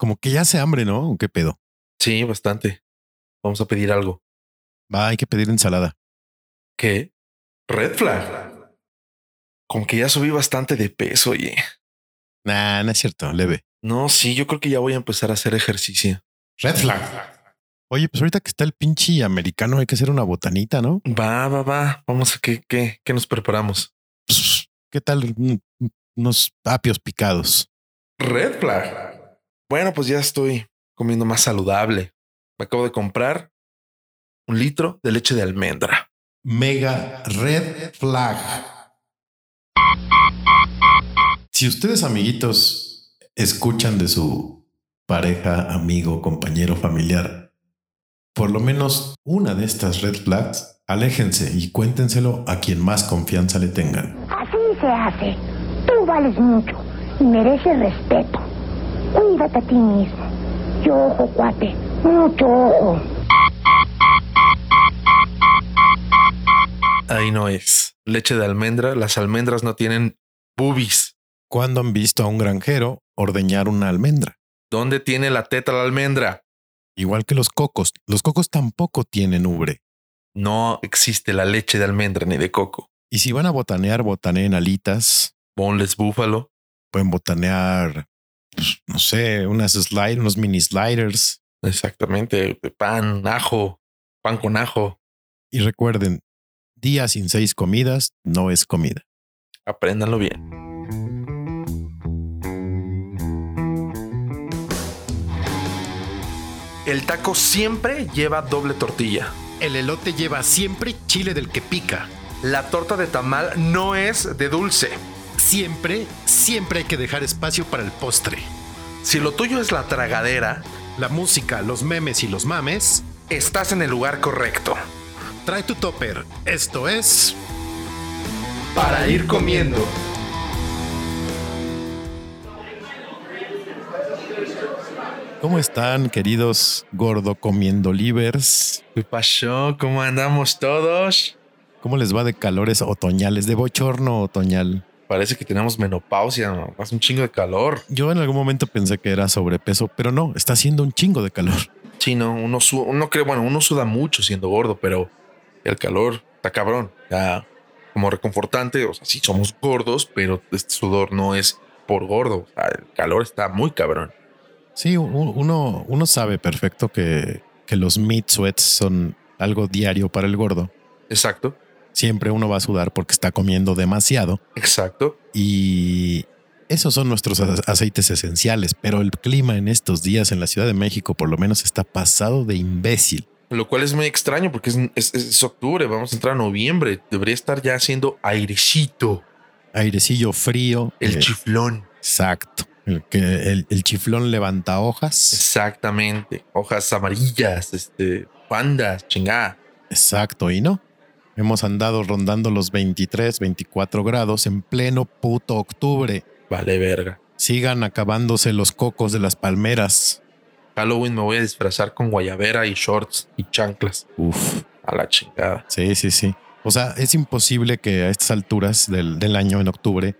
Como que ya hace hambre, ¿no? ¿O ¿Qué pedo? Sí, bastante. Vamos a pedir algo. Va, hay que pedir ensalada. ¿Qué? Red flag. Como que ya subí bastante de peso, oye. Nah, no es cierto, leve. No, sí, yo creo que ya voy a empezar a hacer ejercicio. Red flag. Oye, pues ahorita que está el pinche americano, hay que hacer una botanita, ¿no? Va, va, va. Vamos a qué, qué, qué nos preparamos. ¿Qué tal un- unos apios picados? Red flag. Bueno, pues ya estoy comiendo más saludable. Me acabo de comprar un litro de leche de almendra. Mega Red Flag. Si ustedes, amiguitos, escuchan de su pareja, amigo, compañero, familiar, por lo menos una de estas red flags, aléjense y cuéntenselo a quien más confianza le tengan. Así se hace. Tú vales mucho y mereces respeto. Cuídate a ti mismo. Yo ojo, cuate. Mucho ojo. Ahí no es. Leche de almendra. Las almendras no tienen boobies. ¿Cuándo han visto a un granjero ordeñar una almendra? ¿Dónde tiene la teta la almendra? Igual que los cocos. Los cocos tampoco tienen ubre. No existe la leche de almendra ni de coco. Y si van a botanear, botaneen alitas. Boneless búfalo. Pueden botanear, pues, no sé, unas sliders, unos mini sliders. Exactamente. Pan, ajo, pan con ajo. Y recuerden, día sin seis comidas no es comida. Apréndanlo bien. El taco siempre lleva doble tortilla. El elote lleva siempre chile del que pica. La torta de tamal no es de dulce. Siempre, siempre hay que dejar espacio para el postre. Si lo tuyo es la tragadera, La música, los memes y los mames. estás en el lugar correcto. Trae tu topper. Esto es. Para ir comiendo. ¿Cómo están, queridos gordo comiendo livers? ¿Qué pasó? ¿Cómo andamos todos? ¿Cómo les va de calores otoñales, de bochorno otoñal? Parece que tenemos menopausia, ¿no? hace un chingo de calor. Yo en algún momento pensé que era sobrepeso, pero no, está haciendo un chingo de calor. Sí, no, uno, su- uno cree, bueno, uno suda mucho siendo gordo, pero el calor está cabrón. Ya como reconfortante, o sea, sí somos gordos, pero este sudor no es por gordo. O sea, el calor está muy cabrón. Sí, uno, uno sabe perfecto que, que los meat sweats son algo diario para el gordo. Exacto, Siempre uno va a sudar porque está comiendo demasiado exacto. y esos son nuestros aceites esenciales, pero el clima en estos días en la Ciudad de México por lo menos está pasado de imbécil. Lo cual es muy extraño porque es, es- es octubre, vamos a entrar a noviembre. Debería estar ya haciendo airecito, Airecillo frío. el eh, chiflón. Exacto. El, que el, el chiflón levanta hojas. Exactamente. Hojas amarillas, este, pandas, chingada. Exacto. Y no. Hemos andado rondando los 23, 24 grados en pleno puto octubre. Vale, verga. Sigan acabándose los cocos de las palmeras. Halloween me voy a disfrazar con guayabera y shorts y chanclas. Uf. A la chingada. Sí, sí, sí. O sea, es imposible que a estas alturas del, del año, en octubre,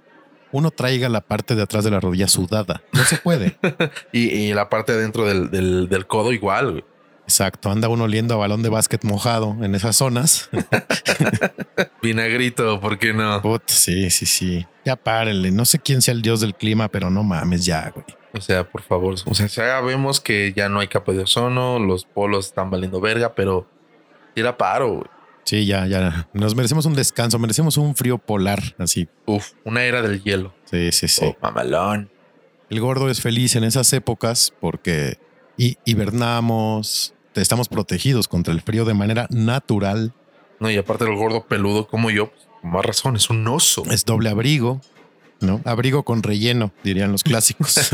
uno traiga la parte de atrás de la rodilla sudada. No se puede. Y, y la parte adentro del, del, del codo igual. güey. Exacto. Anda uno oliendo a balón de básquet mojado en esas zonas. Vinagrito, ¿por qué no? Sí, sí, sí. Ya párenle. No sé quién sea el dios del clima, pero no mames ya, güey. O sea, por favor. O sea, ya vemos que ya no hay capa de ozono, los polos están valiendo verga, pero era paro. güey. Sí, ya, ya. Nos merecemos un descanso, merecemos un frío polar, así. Uf, una era del hielo. Sí, sí, sí. Oh, mamalón. El gordo es feliz en esas épocas porque hi- hibernamos, estamos protegidos contra el frío de manera natural. No, y aparte del gordo peludo como yo, pues, con más razón, es un oso. Es doble abrigo, ¿no? Abrigo con relleno, dirían los clásicos.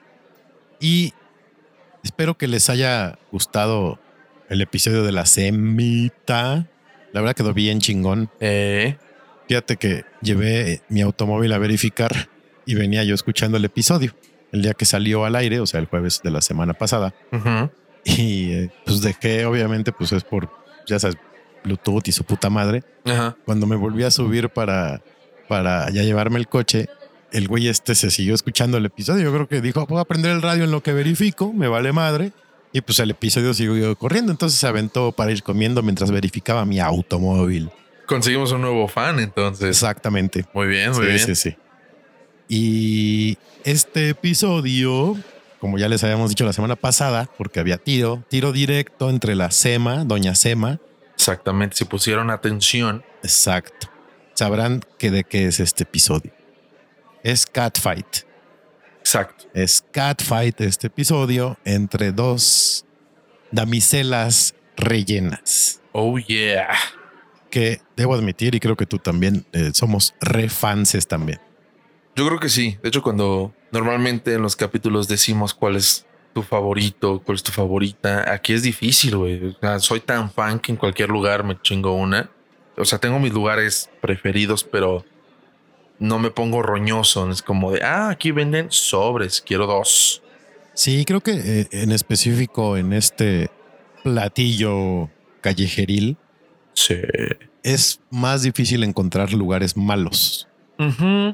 y espero que les haya gustado el episodio de la semita. La verdad quedó bien chingón. Eh, Fíjate que llevé mi automóvil a verificar y venía yo escuchando el episodio el día que salió al aire, o sea, el jueves de la semana pasada. ujú. Y eh, pues dejé, obviamente, pues es por, ya sabes, Bluetooth y su puta madre. Ajá. Cuando me volví a subir para, para ya llevarme el coche, el güey este se siguió escuchando el episodio. Yo creo que dijo, puedo aprender el radio en lo que verifico, me vale madre. Y pues el episodio siguió corriendo. Entonces se aventó para ir comiendo mientras verificaba mi automóvil. Conseguimos un nuevo fan, entonces. Exactamente. Muy bien, muy sí, bien. sí, sí. Y este episodio, como ya les habíamos dicho la semana pasada, porque había tiro, tiro directo entre la Sema, Doña Sema. Exactamente. Si pusieron atención, Exacto. Sabrán que de qué es este episodio. Es Catfight. exacto. Es Catfight este episodio entre dos damiselas rellenas. Oh, yeah. Que debo admitir, y creo que tú también eh, somos refanses también. Yo creo que sí. De hecho, cuando normalmente en los capítulos decimos cuál es tu favorito, cuál es tu favorita, aquí es difícil, güey. O sea, soy tan fan que en cualquier lugar me chingo una. O sea, tengo mis lugares preferidos, pero no me pongo roñoso. Es como de, ah, aquí venden sobres, quiero dos. Sí, creo que eh, en específico en este platillo callejeril Sí. es más difícil encontrar lugares malos.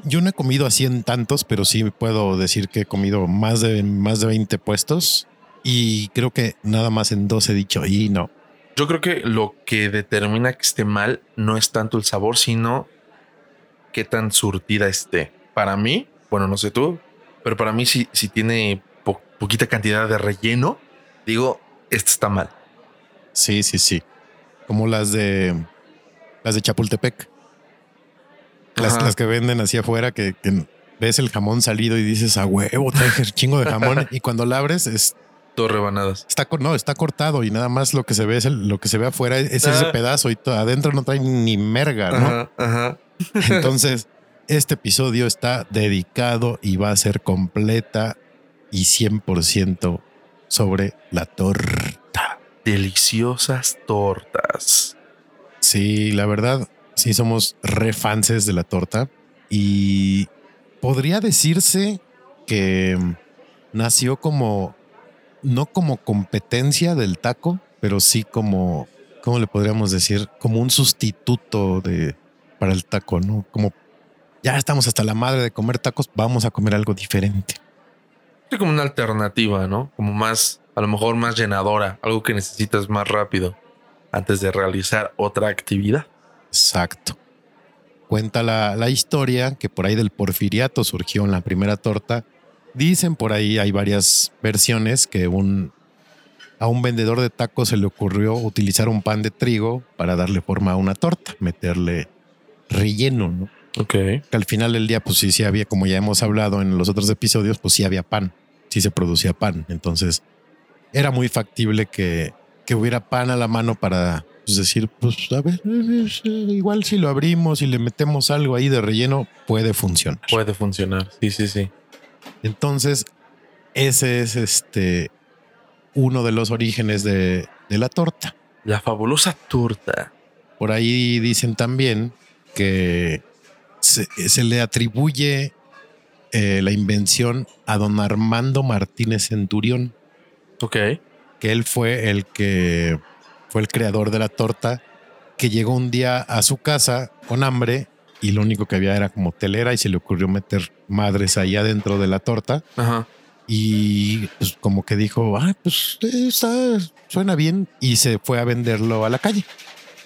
Yo no he comido así en tantos, pero sí puedo decir que he comido más de más de 20 puestos y creo que nada más en dos he dicho y no. Yo creo que lo que determina que esté mal no es tanto el sabor, sino qué tan surtida esté. Para mí, bueno, no sé tú, pero para mí si, si tiene po- poquita cantidad de relleno, digo, esto está mal. Sí, sí, sí. Como las de las de Chapultepec. Las, las que venden así afuera que, que ves el jamón salido y dices a huevo, trae chingo de jamón y cuando la abres es, Dos rebanadas. está no, está cortado y nada más lo que se ve es el- lo que se ve afuera es ese pedazo y adentro no trae ni merga, ¿no? Ajá, ajá. Entonces, este episodio está dedicado y va a ser completa y 100% sobre la torta. Deliciosas tortas. Sí, la verdad, sí somos refanses de la torta y podría decirse que nació como, no como competencia del taco, pero sí como, ¿cómo le podríamos decir? Como un sustituto de, para el taco, ¿no? Como ya estamos hasta la madre de comer tacos, vamos a comer algo diferente. Es como una alternativa, ¿no? Como más, a lo mejor más llenadora, algo que necesitas más rápido antes de realizar otra actividad. Exacto. Cuenta la, la historia que por ahí del porfiriato surgió en la primera torta. Dicen por ahí, hay varias versiones, que un, a un vendedor de tacos se le ocurrió utilizar un pan de trigo para darle forma a una torta, meterle relleno, ¿no? Ok. Que al final del día, pues sí, sí había, como ya hemos hablado en los otros episodios, pues sí había pan, sí se producía pan. Entonces era muy factible que, que hubiera pan a la mano para pues, decir, pues a ver, eh, eh, igual si lo abrimos y le metemos algo ahí de relleno, puede funcionar. Puede funcionar. Sí, sí, sí. Entonces, ese es este uno de los orígenes de, de la torta. La fabulosa torta. Por ahí dicen también que se, se le atribuye eh, la invención a don Armando Martínez Centurión, Ok. que él fue el que fue el creador de la torta, que llegó un día a su casa con hambre y lo único que había era como telera y se le ocurrió meter madres ahí adentro de la torta Ajá. y pues como que dijo, ah, pues está, suena bien y se fue a venderlo a la calle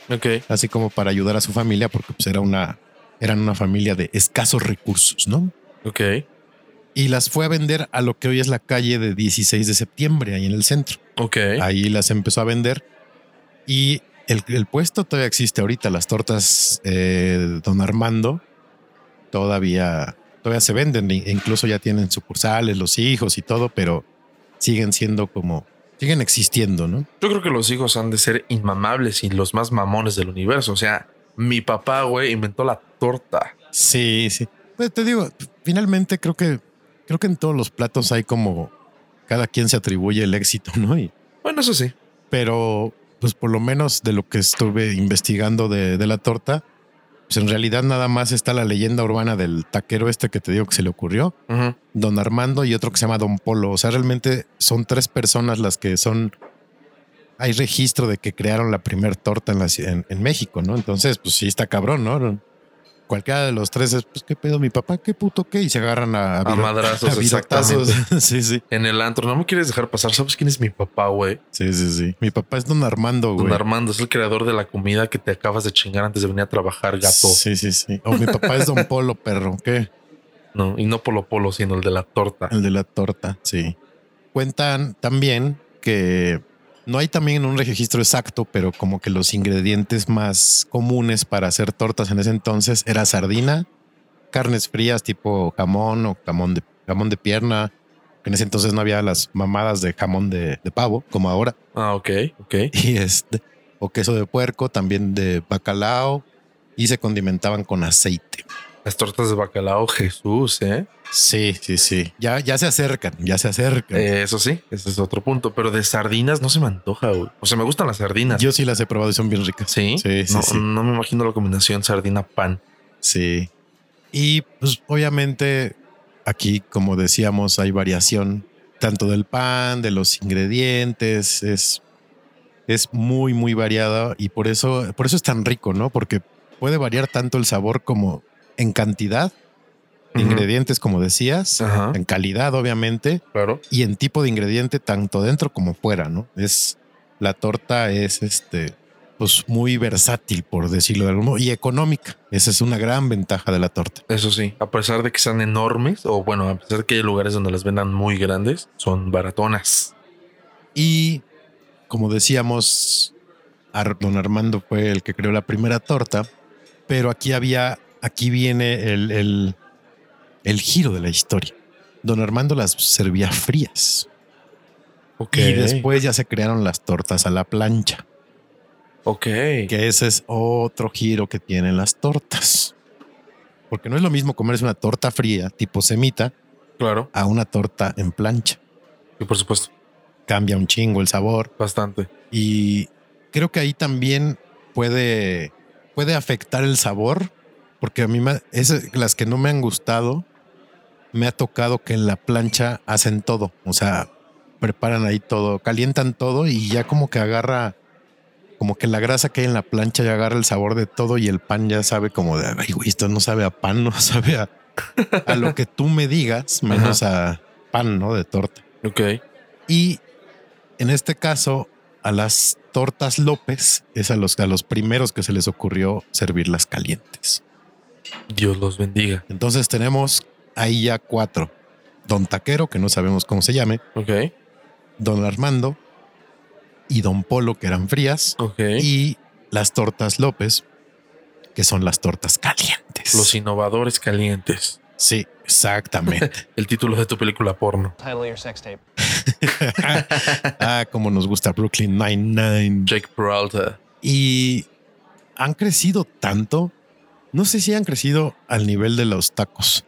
Ok. así como para ayudar a su familia, porque pues era una, eran una familia de escasos recursos, ¿no? Ok. Y las fue a vender a lo que hoy es la calle de 16 de septiembre, ahí en el centro. Ok. Ahí las empezó a vender y el, el puesto todavía existe ahorita, las tortas eh, Don Armando todavía, todavía se venden, e incluso ya tienen sucursales, los hijos y todo, pero siguen siendo como, siguen existiendo, ¿no? Yo creo que los hijos han de ser inmamables y los más mamones del universo. O sea, mi papá, güey, inventó la torta. Sí, sí. Pues te digo, finalmente creo que creo que en todos los platos hay como cada quien se atribuye el éxito, ¿no? Y- Bueno, eso sí. pero pues por lo menos de lo que estuve investigando de, de la torta, pues en realidad nada más está la leyenda urbana del taquero este que te digo que se le ocurrió. Don Armando y otro que se llama Don Polo. O sea, realmente son tres personas las que son. Hay registro de que crearon la primer torta en, la en México, ¿no? Entonces, pues sí está cabrón, ¿no? Cualquiera de los tres es, pues, ¿qué pedo? Mi papá, ¿qué puto qué? Y se agarran a, A viro- madrazos, a sí, sí. En el antro, no me quieres dejar pasar. ¿Sabes quién es mi papá, güey? Sí, sí, sí. Mi papá es don Armando, güey. Don Armando es el creador de la comida que te acabas de chingar antes de venir a trabajar, gato. Sí, sí, sí. O mi papá es don Polo, perro. ¿Qué? No, y no Polo Polo, sino el de la torta. El de la torta, sí. Cuentan también que no hay también un registro exacto, pero como que los ingredientes más comunes para hacer tortas en ese entonces era sardina, carnes frías tipo jamón o jamón de, jamón de pierna. En ese entonces no había las mamadas de jamón de, de pavo como ahora. Ah, ok, ok. Y este, o queso de puerco, también de bacalao y se condimentaban con aceite. Las tortas de bacalao, Jesús, ¿eh? Sí, sí, sí. Ya, ya se acercan, ya se acercan. Eh, Eso sí, ese es otro punto. Pero de sardinas no se me antoja, güey. O sea, me gustan las sardinas. Yo sí las he probado y son bien ricas. sí, Sí, sí, no, sí. no me imagino la combinación sardina-pan. Sí. Y pues obviamente aquí, como decíamos, hay variación tanto del pan, de los ingredientes, es, es muy, muy variada y por eso, por eso es tan rico, ¿no? Porque puede variar tanto el sabor como en cantidad, de ingredientes, como decías, en calidad, obviamente, Claro. y en tipo de ingrediente, tanto dentro como fuera, ¿no? Es la torta es este, pues muy versátil, por decirlo de algún modo, y económica. Esa es una gran ventaja de la torta. Eso sí, a pesar de que sean enormes, o bueno, a pesar de que hay lugares donde las vendan muy grandes, son baratonas. Y como decíamos, Ar- don Armando fue el que creó la primera torta, pero aquí había, aquí viene el, el, el giro de la historia. Don Armando las servía frías Ok. y después ya se crearon las tortas a la plancha. Ok. que ese es otro giro que tienen las tortas. Porque no es lo mismo comerse una torta fría tipo semita Claro. a una torta en plancha. Y por supuesto, Cambia un chingo el sabor bastante. y creo que ahí también puede, puede afectar el sabor porque a mí me- las que no me han gustado me ha tocado que en la plancha hacen todo. O sea, preparan ahí todo, calientan todo y ya como que agarra, como que la grasa que hay en la plancha ya agarra el sabor de todo y el pan ya sabe como de, ay, güey, esto no sabe a pan, no sabe a, a lo que tú me digas, menos a pan, ¿no? De torta. Ok. Y en este caso, a las tortas López es a los, a los primeros que se les ocurrió servirlas calientes. Dios los bendiga. Entonces tenemos ahí ya cuatro. Don Taquero, que no sabemos cómo se llame, Ok. Don Armando y Don Polo, que eran frías, Ok. y las tortas López, que son las tortas calientes. Los innovadores calientes. sí, exactamente. El título de tu película porno. title of your sex tape. ah, como nos gusta Brooklyn Nine-Nine. Jake Peralta. y han crecido tanto. No sé si han crecido al nivel de los tacos,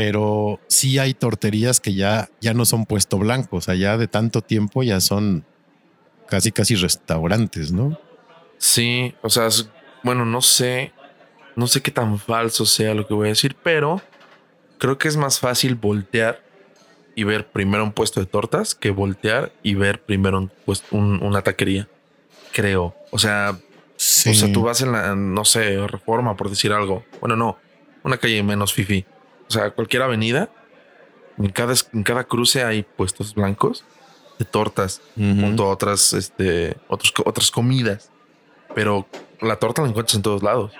pero sí hay torterías que ya, ya no son puesto blanco. O sea, ya de tanto tiempo ya son casi, casi restaurantes, ¿no? Sí, o sea, bueno, no sé, no sé qué tan falso sea lo que voy a decir, pero creo que es más fácil voltear y ver primero un puesto de tortas que voltear y ver primero un un- una taquería. Creo. O sea, Sí. o sea, tú vas en la, no sé, reforma, por decir algo. Bueno, no, una calle menos fifi. O sea, cualquier avenida, en cada, en cada cruce hay puestos blancos de tortas junto a otras, este, otros, otras comidas. Pero la torta la encuentras en todos lados.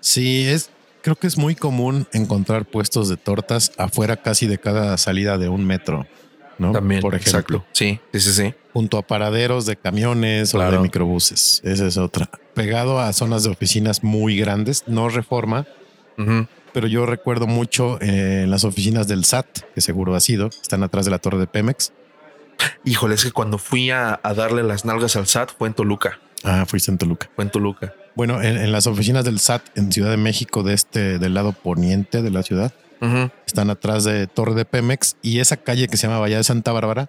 Sí, es, creo que es muy común encontrar puestos de tortas afuera casi de cada salida de un metro, ¿no? También, por ejemplo. exacto. Sí, sí, sí, sí. junto a paraderos de camiones o de microbuses. Esa es otra. Pegado a zonas de oficinas muy grandes, no reforma, Ujú. Pero yo recuerdo mucho eh, en las oficinas del SAT, que seguro ha sido, están atrás de la torre de Pemex. Híjole, es que cuando fui a, a darle las nalgas al SAT fue en Toluca. Ah, fuiste en Toluca. Fue en Toluca. Bueno, en, en las oficinas del SAT en Ciudad de México, de este, del lado poniente de la ciudad, están atrás de Torre de Pemex y esa calle que se llama Bahía de Santa Bárbara,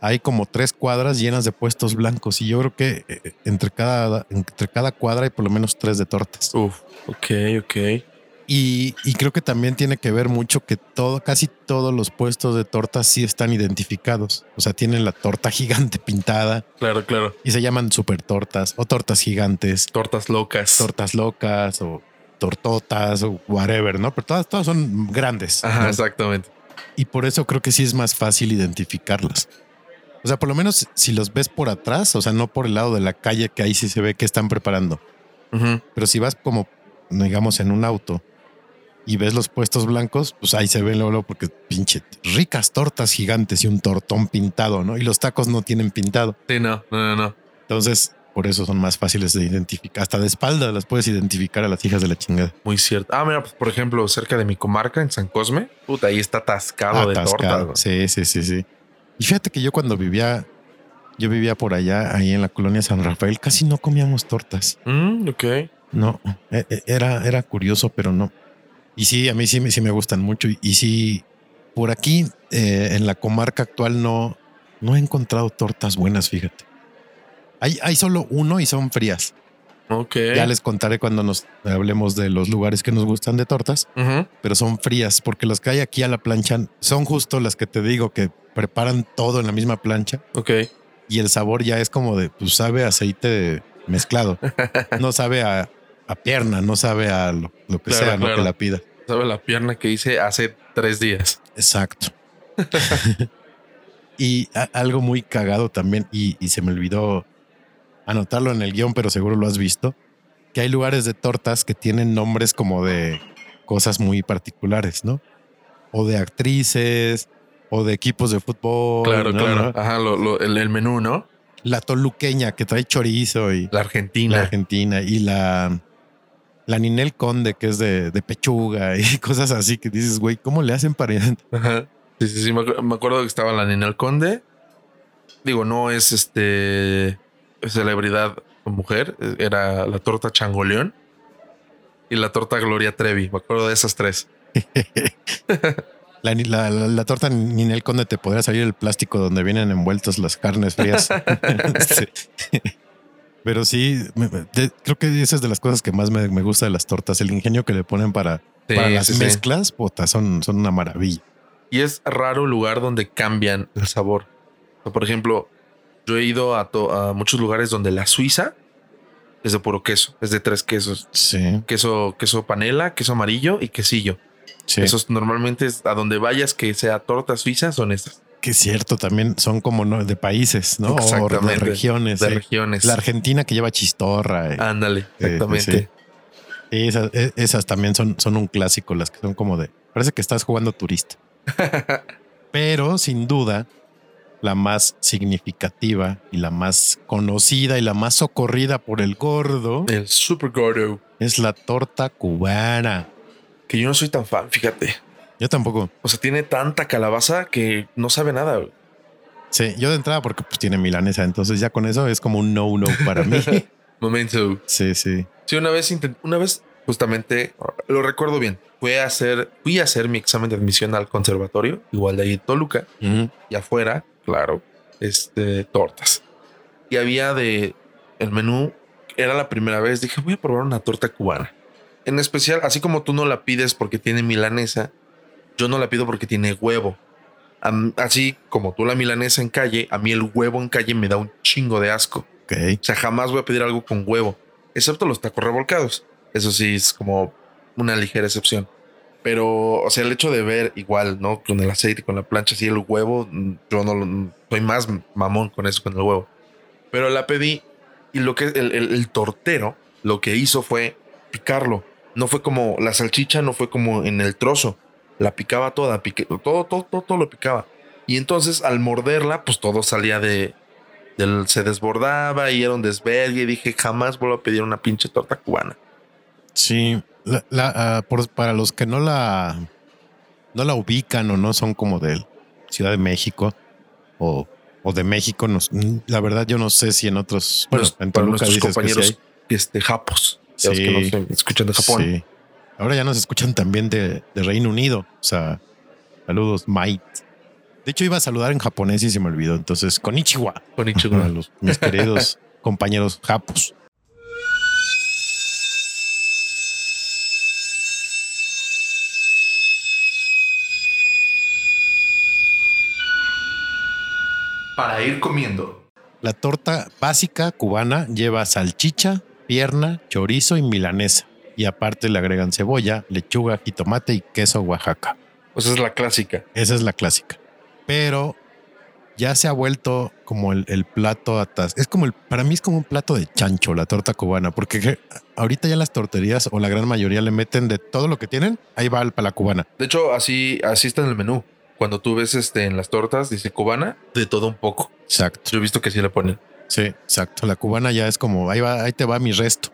hay como tres cuadras llenas de puestos blancos y yo creo que eh, entre cada, entre cada cuadra hay por lo menos tres de tortas. Uf, ok, ok. Y, y creo que también tiene que ver mucho que todo, casi todos los puestos de tortas sí están identificados. O sea, tienen la torta gigante pintada Claro, claro. y se llaman super tortas o tortas gigantes, Tortas locas. tortas locas o tortotas o whatever, ¿no? Pero todas, todas son grandes. Ajá, ¿no? exactamente. Y por eso creo que sí es más fácil identificarlas. O sea, por lo menos si los ves por atrás, o sea, no por el lado de la calle que ahí sí se ve que están preparando. Pero si vas como, digamos, en un auto y ves los puestos blancos, pues ahí se ven luego, porque pinche ricas tortas gigantes y un tortón pintado, ¿no? Y los tacos no tienen pintado. Sí, no, no, no, no. Entonces, por eso son más fáciles de identificar. Hasta de espalda las puedes identificar a las hijas de la chingada. Muy cierto. Ah, mira, pues, por ejemplo, cerca de mi comarca, en San Cosme, puta, ahí está atascado de tortas. Güey. Sí, sí, sí, sí. Y fíjate que yo cuando vivía, yo vivía por allá, ahí en la colonia San Rafael, casi no comíamos tortas. Mm, ok. No, e- e- era, era curioso, pero no. Y sí, a mí sí, me- sí me gustan mucho. Y, sí, por aquí, eh, en la comarca actual, no, no he encontrado tortas buenas, fíjate. Hay, hay solo uno y son frías. Ok. Ya les contaré cuando nos hablemos de los lugares que nos gustan de tortas, pero son frías porque las que hay aquí a la plancha son justo las que te digo que preparan todo en la misma plancha Ok. y el sabor ya es como de, pues sabe aceite mezclado. No sabe a, a pierna, no sabe a lo, lo que Claro, sea, claro. que la pida. ¿Sabe la pierna que hice hace tres días? Exacto. y a- algo muy cagado también, y, y se me olvidó anotarlo en el guion, pero seguro lo has visto, que hay lugares de tortas que tienen nombres como de cosas muy particulares, ¿no? O de actrices, o de equipos de fútbol. Claro, ¿no? claro. Ajá, lo- lo- el, el menú, ¿no? La toluqueña que trae chorizo y La Argentina. la Argentina y la, la Ninel Conde que es de, de pechuga y cosas así que dices, güey, ¿cómo le hacen para Ajá. Sí, sí, sí. Me, acu- me acuerdo que estaba la Nina Conde. Digo, no es este celebridad mujer, era la torta Changoleón y la torta Gloria Trevi. Me acuerdo de esas tres. La, la, la- la torta Ninel Conde te podría salir el plástico donde vienen envueltas las carnes frías. Sí. Pero sí, me- de- creo que esa es de las cosas que más me, me gusta de las tortas, el ingenio que le ponen para, Sí, para las sí, sí. mezclas, puta, son, son una maravilla. Y es raro el lugar donde cambian el sabor. Por ejemplo, yo he ido a, to- a muchos lugares donde la Suiza es de puro queso, es de tres quesos. Sí, Queso, queso panela, queso amarillo y quesillo. sí. Esos normalmente es a donde vayas que sea torta suiza son estas. Que es cierto, también son como ¿no? de países, ¿no? O de regiones. De sí. regiones. La Argentina que lleva chistorra. eh. Ándale, Sí, exactamente. sí. Y Esas, e- esas también son, son un clásico, las que son como de. Parece que estás jugando turista. Pero sin duda, la más significativa y la más conocida y la más socorrida por el gordo El super gordo. es la torta cubana. Que yo no soy tan fan, fíjate. Yo tampoco. O sea, tiene tanta calabaza que no sabe nada. güey. Sí, yo de entrada porque pues tiene milanesa, entonces ya con eso es como un no no para mí. Momento. Sí, sí. Sí, una vez una vez justamente lo recuerdo bien. Fui a hacer, fui a hacer mi examen de admisión al conservatorio, igual de ahí en Toluca, y afuera, claro, este tortas. Y había de el menú, era la primera vez, dije, voy a probar una torta cubana. En especial, así como tú no la pides porque tiene milanesa, yo no la pido porque tiene huevo. Así como tú la milanesa en calle, a mí el huevo en calle me da un chingo de asco. Ok. O sea, jamás voy a pedir algo con huevo, excepto los tacos revolcados. Eso sí es como una ligera excepción. Pero, o sea, el hecho de ver igual, ¿no? Con el aceite, con la plancha, así el huevo, mm, yo no lo- soy más mamón con eso, con el huevo. Pero la pedí y lo que el, el- el tortero lo que hizo fue picarlo. No fue como la salchicha, no fue como en el trozo. La picaba toda, pique- todo, todo, todo, todo lo picaba. Y entonces al morderla, pues todo salía de, del, se desbordaba y era un desvergue. Y dije, jamás vuelvo a pedir una pinche torta cubana. Sí, la- la, por- para los que no la no la ubican o no son como de Ciudad de México o, o de México, no s- la verdad yo no sé si en otros, bueno, Nos- en para Toluca nuestros dices que sí compañeros este, japos. los que nos escuchan de. Japón. Sí. Ahora ya nos escuchan también de, de Reino Unido, o sea, saludos, Mike. De hecho iba a saludar en japonés y se me olvidó, entonces konnichiwa Konnichiwa. a los mis queridos compañeros japos. Para ir comiendo. La torta básica cubana lleva salchicha, pierna, chorizo y milanesa. Y aparte le agregan cebolla, lechuga, jitomate y queso Oaxaca. Pues es la clásica. Esa es la clásica. Pero ya se ha vuelto como el, el plato atas. Es como el, para mí es como un plato de chancho, la torta cubana, porque ahorita ya las torterías o la gran mayoría le meten de todo lo que tienen, ahí va para la cubana. De hecho, así, así está en el menú. Cuando tú ves este en las tortas, dice cubana, de todo un poco. Exacto. Yo he visto que sí le ponen Sí, exacto. La cubana ya es como, ahí va, ahí te va mi resto.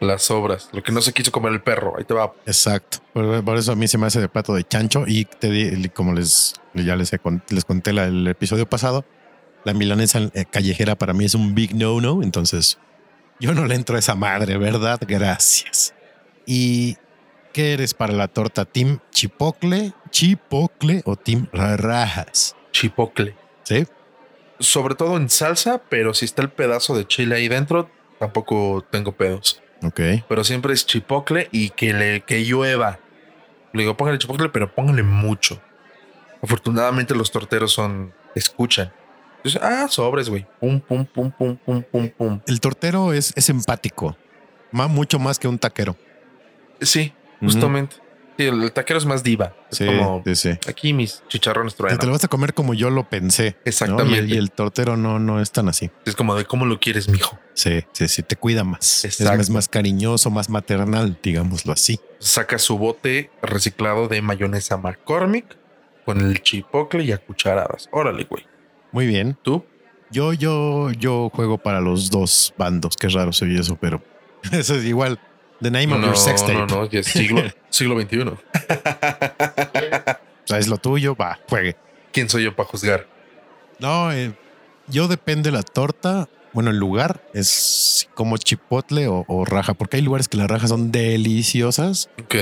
Las sobras, lo que no se quiso comer el perro. Ahí te va. Exacto. Por, por eso a mí se me hace de plato de chancho y te di- como les ya les, les conté la- el episodio pasado, la milanesa eh, callejera para mí es un big no no, entonces yo no le entro a esa madre, ¿verdad? Gracias. ¿Y qué eres para la torta? ¿Team chipocle, chipocle o team rajas? Chipocle. ¿Sí? Sobre todo en salsa, pero si está el pedazo de chile ahí dentro, tampoco tengo pedos. Ok. Pero siempre es chipocle y que le que llueva. Le digo, póngale chipocle, pero póngale mucho. Afortunadamente los torteros son, escuchan. Entonces, ah, sobres, güey. Pum, pum, pum, pum, pum, pum, pum. El tortero es, es empático, más, mucho más que un taquero. Sí, justamente. Sí, el, taquero es más diva. Es Sí, como sí, sí. aquí mis chicharrones Te, te lo truenan. vas a comer como yo lo pensé. ¿no? Exactamente. Y, el, y el tortero no, no es tan así. Es como de cómo lo quieres, mijo. Sí, sí, sí, te cuida más. Es más, más cariñoso, más maternal, digámoslo así. Saca su bote reciclado de mayonesa McCormick con el chipocle y a cucharadas. Órale, güey. Muy bien. ¿Tú? Yo, yo, yo juego para los dos bandos. Qué raro se oye eso, pero eso es igual. The name of No, your sex tape. no, no, ya es siglo, siglo XXI. O sea, es lo tuyo, va, juegue. ¿Quién soy yo para juzgar? No, eh, yo depende la torta. Bueno, el lugar es como chipotle o, o raja, porque hay lugares que las rajas son deliciosas Ok.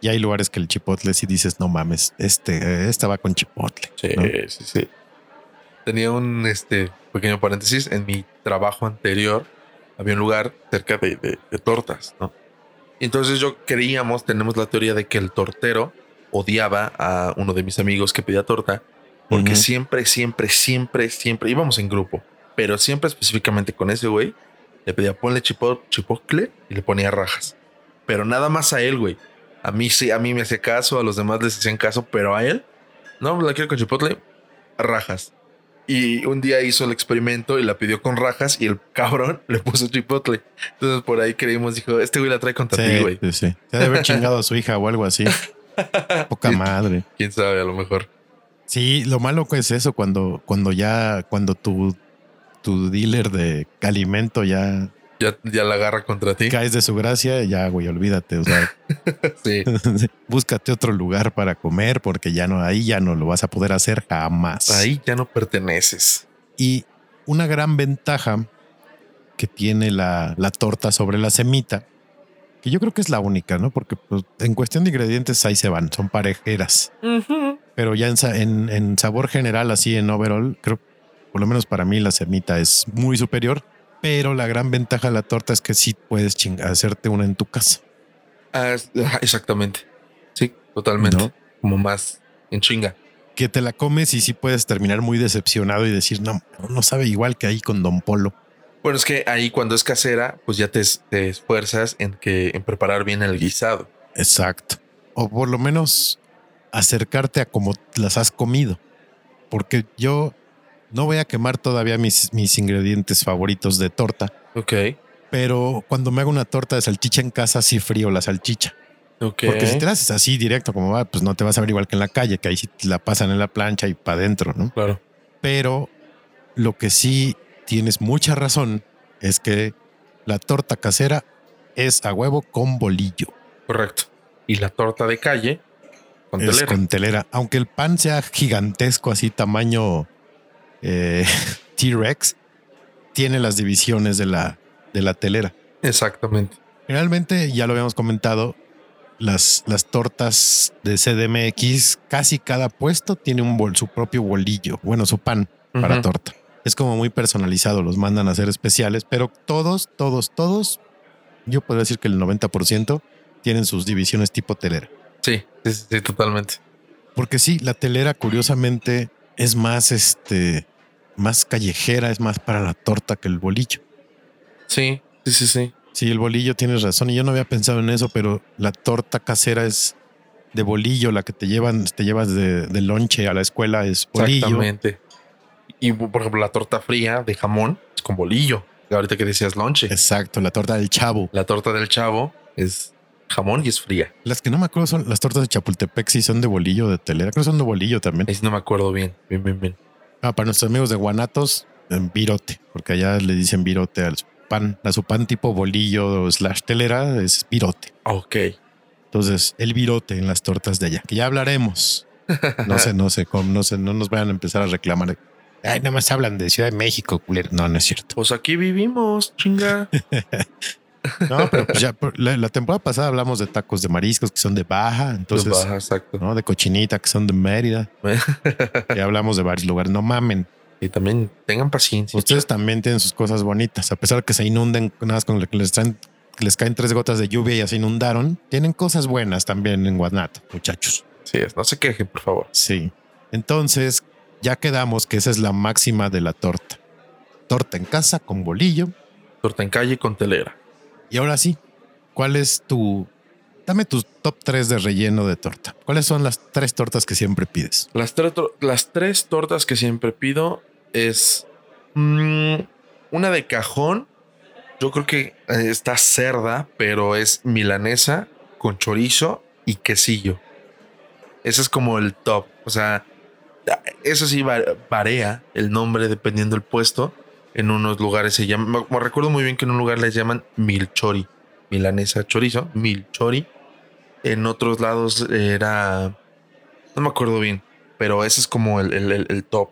y hay lugares que el chipotle si dices, no mames, este, esta va con chipotle. Sí, ¿no? sí, sí. Tenía un este pequeño paréntesis. En mi trabajo anterior había un lugar cerca de, de- de tortas, ¿no? Entonces yo creíamos, tenemos la teoría de que el tortero odiaba a uno de mis amigos que pedía torta porque siempre, siempre, siempre, siempre íbamos en grupo, pero siempre específicamente con ese güey le pedía ponle chipo- chipotle y le ponía rajas, pero nada más a él, güey. A mí sí, a mí me hacía caso, a los demás les hacían caso, pero a él no, la quiero con chipotle, rajas. Y un día hizo el experimento y la pidió con rajas y el cabrón le puso chipotle. Entonces por ahí creímos, dijo, este güey la trae contra ti, Sí, güey. sí, sí. Se ha de haber chingado a su hija o algo así. Poca madre. Quién sabe, a lo mejor. Sí, lo malo es eso cuando, cuando ya, cuando tu, tu dealer de alimento ya Ya, ya la agarra contra ti. caes de su gracia, ya, güey, olvídate. O sea, Sí. búscate otro lugar para comer porque ya no, ahí ya no lo vas a poder hacer jamás. Ahí ya no perteneces. Y una gran ventaja que tiene la, la torta sobre la semita, que yo creo que es la única, ¿no? Porque pues, en cuestión de ingredientes ahí se van, son parejeras. Pero ya en, en, en sabor general, así en overall, creo, por lo menos para mí la semita es muy superior. Pero la gran ventaja de la torta es que sí puedes chinga- hacerte una en tu casa. Ah, exactamente. Sí, totalmente. ¿No? Como más en chinga. Que te la comes y sí puedes terminar muy decepcionado y decir, no, no sabe igual que ahí con Don Polo. Bueno, es que ahí cuando es casera, pues ya te esfuerzas en que en preparar bien el guisado. Exacto. O por lo menos acercarte a como las has comido. Porque yo no voy a quemar todavía mis, mis ingredientes favoritos de torta, Ok. pero cuando me hago una torta de salchicha en casa, sí frío la salchicha. Ok. Porque si te la haces así directo como va, pues no te vas a ver igual que en la calle, que ahí sí te la pasan en la plancha y para adentro, ¿no? Claro. Pero lo que sí tienes mucha razón es que la torta casera es a huevo con bolillo. Correcto. Y la torta de calle con es telera. con telera. Aunque el pan sea gigantesco, así tamaño eh, T-Rex, tiene las divisiones de la, de la telera. Exactamente. Generalmente, ya lo habíamos comentado, las, las tortas de CDMX, casi cada puesto tiene un bol, su propio bolillo, bueno, su pan para torta. Es como muy personalizado, los mandan a hacer especiales, pero todos, todos, todos, yo podría decir que el 90% tienen sus divisiones tipo telera. Sí, sí, sí, sí, totalmente. Porque sí, la telera curiosamente es más este más callejera, es más para la torta que el bolillo. Sí, sí, sí, sí. Sí, el bolillo tienes razón. Y yo no había pensado en eso, pero la torta casera es de bolillo, la que te llevan, te llevas de, de lonche a la escuela es bolillo. Exactamente. Y por ejemplo, la torta fría de jamón es con bolillo. Ahorita que decías lonche. Exacto, la torta del chavo. La torta del chavo es jamón y es fría. Las que no me acuerdo son las tortas de Chapultepec, si son de bolillo de telera. Creo que son de bolillo también. Sí no me acuerdo bien. Bien, bien, bien. Ah, para nuestros amigos de Guanatos, en virote, porque allá le dicen virote al pan. A su pan tipo bolillo slash telera es virote. Ok. Entonces, el virote en las tortas de allá, que ya hablaremos. No sé, no sé cómo, no sé, no nos vayan a empezar a reclamar. Ay, nada más hablan de Ciudad de México, culero. No, no es cierto. Pues aquí vivimos, chinga. No, pero pues ya la, la temporada pasada hablamos de tacos de mariscos que son de baja, entonces, baja, exacto. ¿no? De cochinita que son de Mérida. Ya hablamos de varios lugares. No mamen. y también tengan paciencia. Ustedes también tienen sus cosas bonitas, a pesar de que se inunden nada más con lo que les traen, que les caen tres gotas de lluvia y ya se inundaron. Tienen cosas buenas también en Guanato, muchachos. Sí, es. no se quejen, por favor. Sí. Entonces, ya quedamos que esa es la máxima de la torta. Torta en casa con bolillo. Torta en calle con telera. Y ahora sí, ¿cuál es tu... Dame tus top 3 de relleno de torta. ¿Cuáles son las tres tortas que siempre pides? Las, tres tortas que siempre pido es mm, una de cajón. Yo creo que eh, está cerda, pero es milanesa con chorizo y quesillo. Ese es como el top. O sea, eso sí va- varía el nombre dependiendo del puesto. En unos lugares se llama, me- recuerdo muy bien que en un lugar les llaman milchori, milanesa chorizo, milchori. En otros lados era, no me acuerdo bien, pero ese es como el, el- el- el top.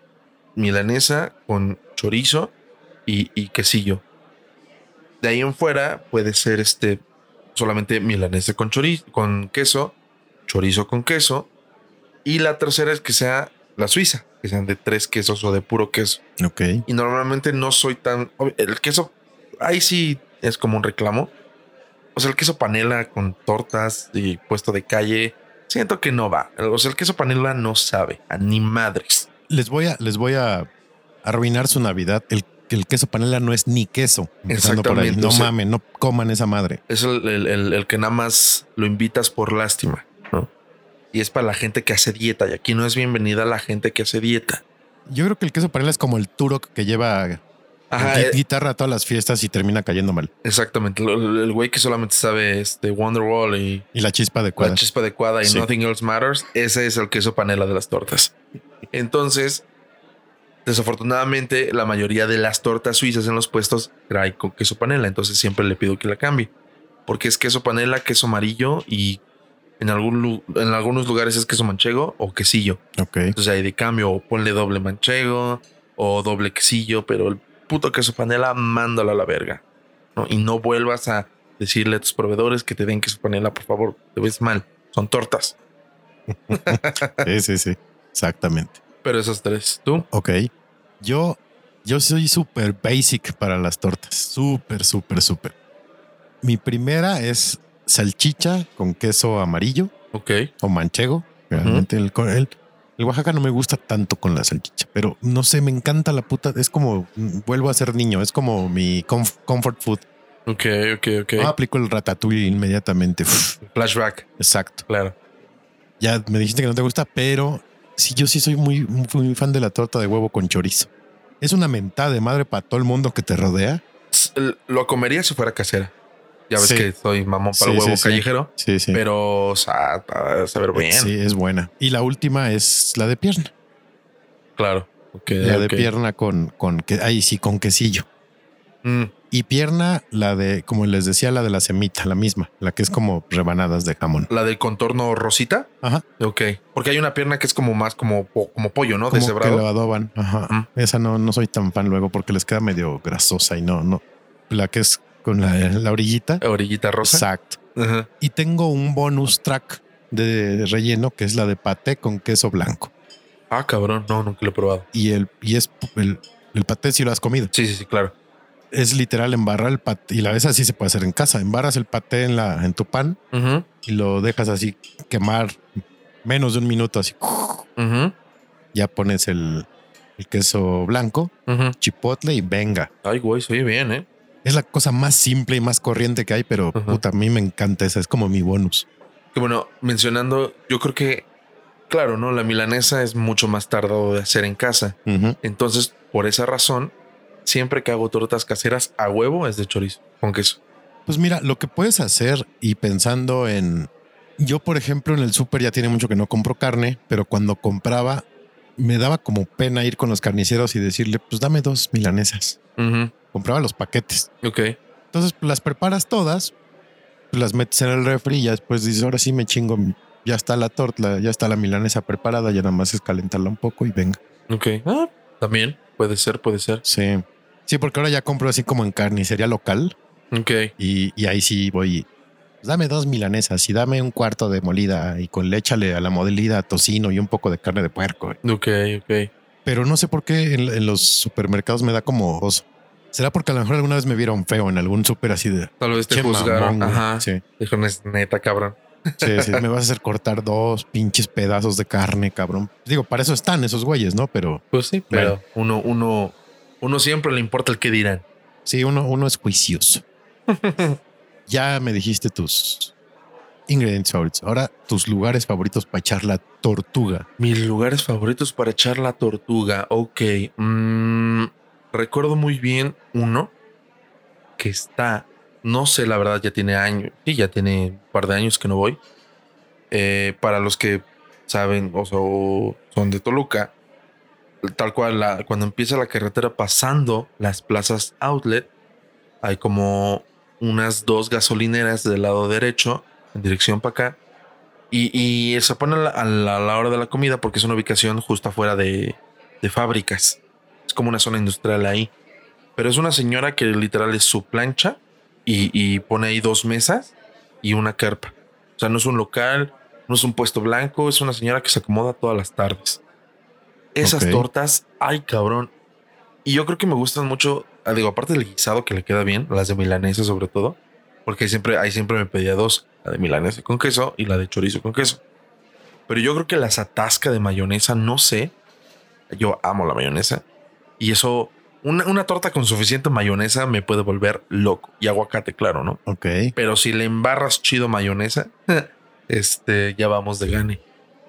Milanesa con chorizo y, y quesillo. De ahí en fuera puede ser este solamente milanesa con chorizo, con queso, chorizo con queso. Y la tercera es que sea la suiza, que sean de tres quesos o de puro queso. Ok. Y normalmente no soy tan. El queso, ahí sí es como un reclamo. O sea, el queso panela con tortas y puesto de calle, siento que no va. O sea, el queso panela no sabe a ni madres. Les voy a, les voy a arruinar su Navidad. El, el queso panela no es ni queso. Exactamente, No o sea- mamen, no coman esa madre. Es el, el- el- el que nada más lo invitas por lástima. Y es para la gente que hace dieta. Y aquí no es bienvenida la gente que hace dieta. Yo creo que el queso panela es como el turok que lleva Ajá, eh, guitarra a todas las fiestas y termina cayendo mal. exactamente. El, el güey que solamente sabe este Wonderwall y Y la chispa adecuada. La chispa adecuada y Sí. Nothing Else Matters. Ese es el queso panela de las tortas. Entonces, desafortunadamente, la mayoría de las tortas suizas en los puestos trae con queso panela. Entonces, siempre le pido que la cambie. Porque es queso panela, queso amarillo y en, algún, en algunos lugares es queso manchego o quesillo. Ok. Entonces, ahí de cambio, o ponle doble manchego o doble quesillo, pero el puto queso panela, mándalo a la verga. ¿no? Y no vuelvas a decirle a tus proveedores que te den queso panela, por favor. Te ves mal. Son tortas. Sí, sí, sí. Exactamente. Pero esas tres, tú. Ok. Yo, yo soy súper basic para las tortas. Súper, súper, súper. Mi primera es salchicha con queso amarillo Ok. o manchego. Realmente el, el, el Oaxaca no me gusta tanto con la salchicha, pero no sé, me encanta la puta. Es como mm, vuelvo a ser niño, es como mi comf- comfort food. Ok, ok, ok. No aplico el ratatouille inmediatamente. Flashback, exacto. claro. Ya me dijiste que no te gusta, pero sí, yo sí soy muy, muy, fan de la torta de huevo con chorizo. Es una mentada de madre para todo el mundo que te rodea. Lo comería si fuera casera. Ya ves Sí. que soy mamón para Sí, el huevo sí, callejero. Sí, sí. Pero, o sea, saber bien. Sí, es buena. Y la última es la de pierna. Claro. La de pierna con, con que, ahí sí, con quesillo. Mm, Y pierna, la de, como les decía, la de la semita, la misma, la que es como rebanadas de jamón. La del contorno rosita. Ajá. Ok. Porque hay una pierna que es como más como, como pollo, ¿no? Como que lo adoban. Ajá. Ujú. Esa no, no soy tan fan luego porque les queda medio grasosa y no, no. La que es con la, la orillita. Orillita rosa. Exacto. Ajá. Y tengo un bonus track de relleno que es la de paté con queso blanco. Ah, cabrón. No, nunca lo he probado. Y el, y es el, el paté si lo has comido. Sí, sí, sí, claro. Es literal embarrar el paté y la vez así se puede hacer en casa. Embarras el paté en la, en tu pan y lo dejas así quemar menos de un minuto así. Ya pones el, el queso blanco, chipotle y venga. Ay, güey, se oye bien, ¿eh? Es la cosa más simple y más corriente que hay, pero Ajá. puta, a mí me encanta esa. Es como mi bonus. Que bueno, mencionando, yo creo que, claro, ¿no? La milanesa es mucho más tardado de hacer en casa. Entonces, por esa razón, siempre que hago tortas caseras a huevo es de chorizo con queso. Pues mira, lo que puedes hacer y pensando en... Yo, por ejemplo, en el súper ya tiene mucho que no compro carne, pero cuando compraba me daba como pena ir con los carniceros y decirle, pues dame dos milanesas. Compraba los paquetes. Ok. Entonces pues, las preparas todas, pues, las metes en el refri y ya después dices, ahora sí me chingo, ya está la torta, ya está la milanesa preparada, ya nada más es calentarla un poco y venga. Ok. Ah, también puede ser, puede ser. Sí. Sí, porque ahora ya compro así como en carnicería local Ok. y, y ahí sí voy. pues, dame dos milanesas y dame un cuarto de molida y con léchale a la molida tocino y un poco de carne de puerco. Ok, ok. Pero no sé por qué en, en los supermercados me da como oso. ¿Será porque a lo mejor alguna vez me vieron feo en algún súper así de... Tal vez te "Che, juzgaron. mamón, güey"? Ajá. Sí. Dijo, "Es neta, cabrón. Sí, sí, me vas a hacer cortar dos pinches pedazos de carne, cabrón. Digo, para eso están esos güeyes, ¿no? Pero Pues sí, pero uno, uno, uno siempre le importa el que dirán. sí, uno, uno es juicioso. ya me dijiste tus ingredientes favoritos. Ahora, tus lugares favoritos para echar la tortuga. Mis lugares favoritos para echar la tortuga. Ok. mm, recuerdo muy bien uno que está, no sé, la verdad, ya tiene años. Sí, ya tiene un par de años que no voy. Eh, para los que saben o sea, son de Toluca, tal cual, la- cuando empieza la carretera pasando las plazas outlet, hay como unas dos gasolineras del lado derecho en dirección para acá. Y, y se pone a la, a la- a la hora de la comida porque es una ubicación justo afuera de, de fábricas. Es como una zona industrial ahí. Pero es una señora que literal es su plancha y, y pone ahí dos mesas y una carpa. O sea, no es un local, no es un puesto blanco, es una señora que se acomoda todas las tardes. Esas tortas, ay cabrón. Y yo creo que me gustan mucho, ah, digo, aparte del guisado que le queda bien, las de milanesa sobre todo, porque ahí siempre, ahí siempre me pedía dos, la de milanesa con queso y la de chorizo con queso. Pero yo creo que las atasca de mayonesa, no sé. Yo amo la mayonesa. Y eso, una, una torta con suficiente mayonesa me puede volver loco. Y aguacate, claro, ¿no? Ok. Pero si le embarras chido mayonesa, este, ya vamos de gane.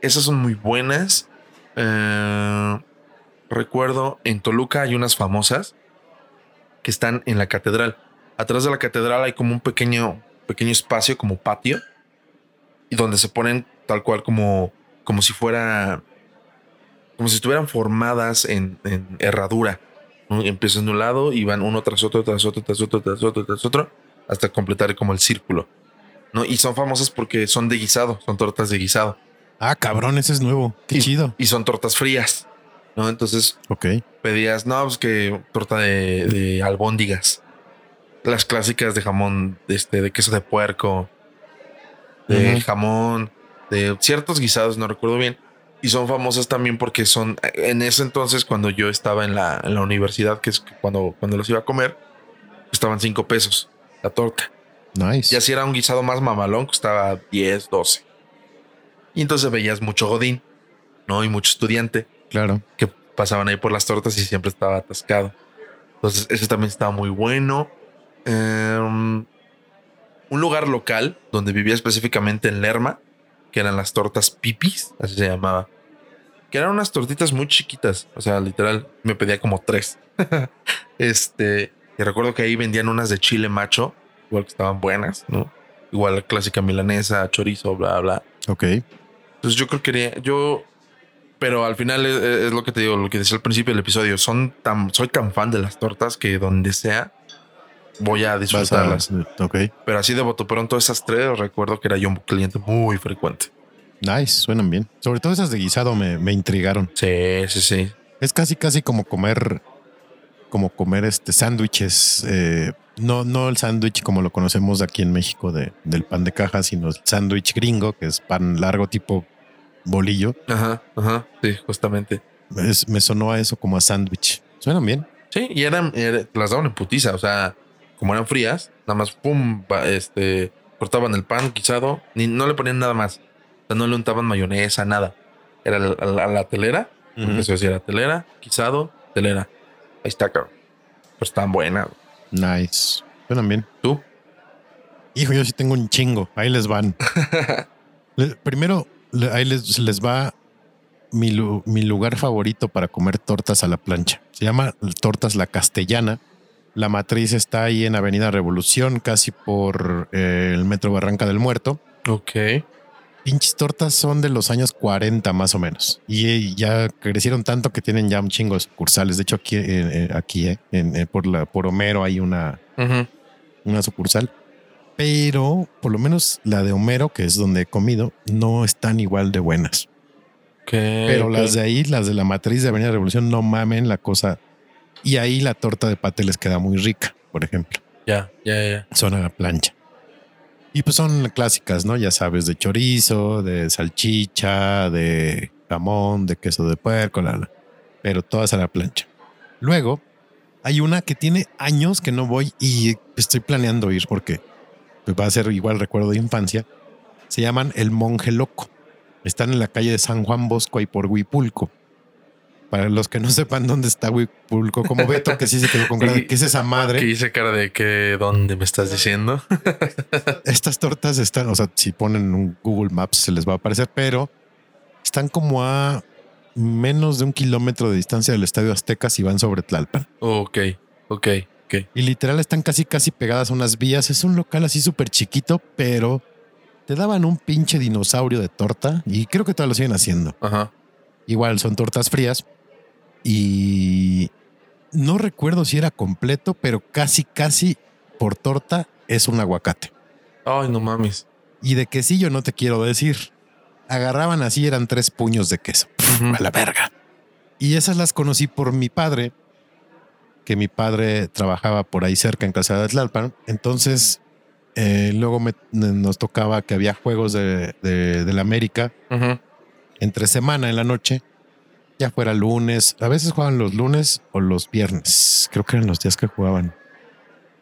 Esas son muy buenas. Eh, recuerdo en Toluca hay unas famosas que están en la catedral. Atrás de la catedral hay como un pequeño, pequeño espacio, como patio, y donde se ponen tal cual como, como si fuera, como si estuvieran formadas en, en herradura. Empiezan de un lado y van uno tras otro, tras otro, tras otro, tras otro, tras otro, hasta completar como el círculo. ¿no? Y son famosas porque son de guisado, son tortas de guisado. Ah, cabrón, ese es nuevo. Qué y, chido. Y son tortas frías. ¿no? Entonces Ok. pedías, no, pues que torta de, de albóndigas. Las clásicas de jamón, de, este, de queso de puerco, de jamón, de ciertos guisados, no recuerdo bien. Y son famosas también porque son, en ese entonces, cuando yo estaba en la, en la universidad, que es cuando, cuando los iba a comer, estaban cinco pesos la torta. Nice. Y así era un guisado más mamalón, costaba 10, 12. Y entonces veías mucho godín, ¿no? Y mucho estudiante Claro. que pasaban ahí por las tortas y siempre estaba atascado. Entonces, ese también estaba muy bueno. Em, un lugar local donde vivía específicamente en Lerma, que eran las tortas pipis, así se llamaba. Que eran unas tortitas muy chiquitas. O sea, literal, me pedía como tres. este, y recuerdo que ahí vendían unas de chile macho, igual que estaban buenas, ¿no? Igual la clásica milanesa, chorizo, bla, bla. Ok. Entonces yo creo que quería, yo, pero al final es, es lo que te digo, lo que decía al principio del episodio, son tan, soy tan fan de las tortas que donde sea voy a Vas a- disfrutarlas. Ok. Pero así de boto pronto esas tres recuerdo que era yo un cliente muy frecuente. Nice. Suenan bien. Sobre todo esas de guisado me, me intrigaron. Sí, sí, sí. Es casi, casi como comer, como comer este sándwiches. eh, no, no el sándwich como lo conocemos aquí en México de, del pan de caja, sino el sándwich gringo, que es pan largo tipo bolillo. Ajá, ajá, sí, justamente. Es- me sonó a eso como a sándwich. Suenan bien. Sí, y eran, era- las daban en putiza, o sea, como eran frías, nada más pum, este, cortaban el pan guisado, ni no le ponían nada más. O sea, no le untaban mayonesa, nada. Era la, la- la telera, porque Ujú. eso decía la telera, guisado, telera. Ahí está, cabrón. Pero están buenas. Nice. Suenan bien. ¿Tú? Hijo, yo sí tengo un chingo. Ahí les van. Le- Primero, le- ahí les, les va mi, lu- mi lugar favorito para comer tortas a la plancha. Se llama Tortas La Castellana. La matriz está ahí en Avenida Revolución, casi por eh, el Metro Barranca del Muerto. Ok. Pinches tortas son de los años 40 más o menos. Y eh, ya crecieron tanto que tienen ya un chingo de sucursales. De hecho, aquí, eh, aquí eh, en- por, la, por Homero hay una, una sucursal. Pero por lo menos la de Homero, que es donde he comido, no están igual de buenas. Ok, Pero las de ahí, las de la matriz de Avenida Revolución, no mamen la cosa. Y ahí la torta de pate les queda muy rica, por ejemplo. Ya, ya, ya. Son a la plancha. Y pues son clásicas, ¿no? Ya sabes, de chorizo, de salchicha, de jamón, de queso de puerco, la, la. pero todas a la plancha. Luego hay una que tiene años que no voy y estoy planeando ir porque pues, va a ser igual recuerdo de infancia. Se llaman El Monje Loco. Están en la calle de San Juan Bosco y por Huipulco. Para los que no sepan dónde está Huipulco, como Beto, que sí se quedó con cara de, ¿qué es esa madre? Que hice cara de que dónde me estás diciendo. Estas tortas están, o sea, si ponen un Google Maps se les va a aparecer, pero están como a menos de un kilómetro de distancia del Estadio Azteca si van sobre Tlalpan. ok, ok, ok. Y literal están casi, casi pegadas a unas vías. Es un local así súper chiquito, pero te daban un pinche dinosaurio de torta y creo que todavía lo siguen haciendo. Ajá. Igual son tortas frías y no recuerdo si era completo, pero casi, casi por torta es un aguacate. Ay, no mames. Y de quesillo no te quiero decir. Agarraban así, eran tres puños de queso. A la verga. Y esas las conocí por mi padre, que mi padre trabajaba por ahí cerca en Calzada de Tlalpan. Entonces, eh, luego me- nos tocaba que había juegos de, de, de la América entre semana en la noche, ya fuera lunes. A veces jugaban los lunes o los viernes. Creo que eran los días que jugaban.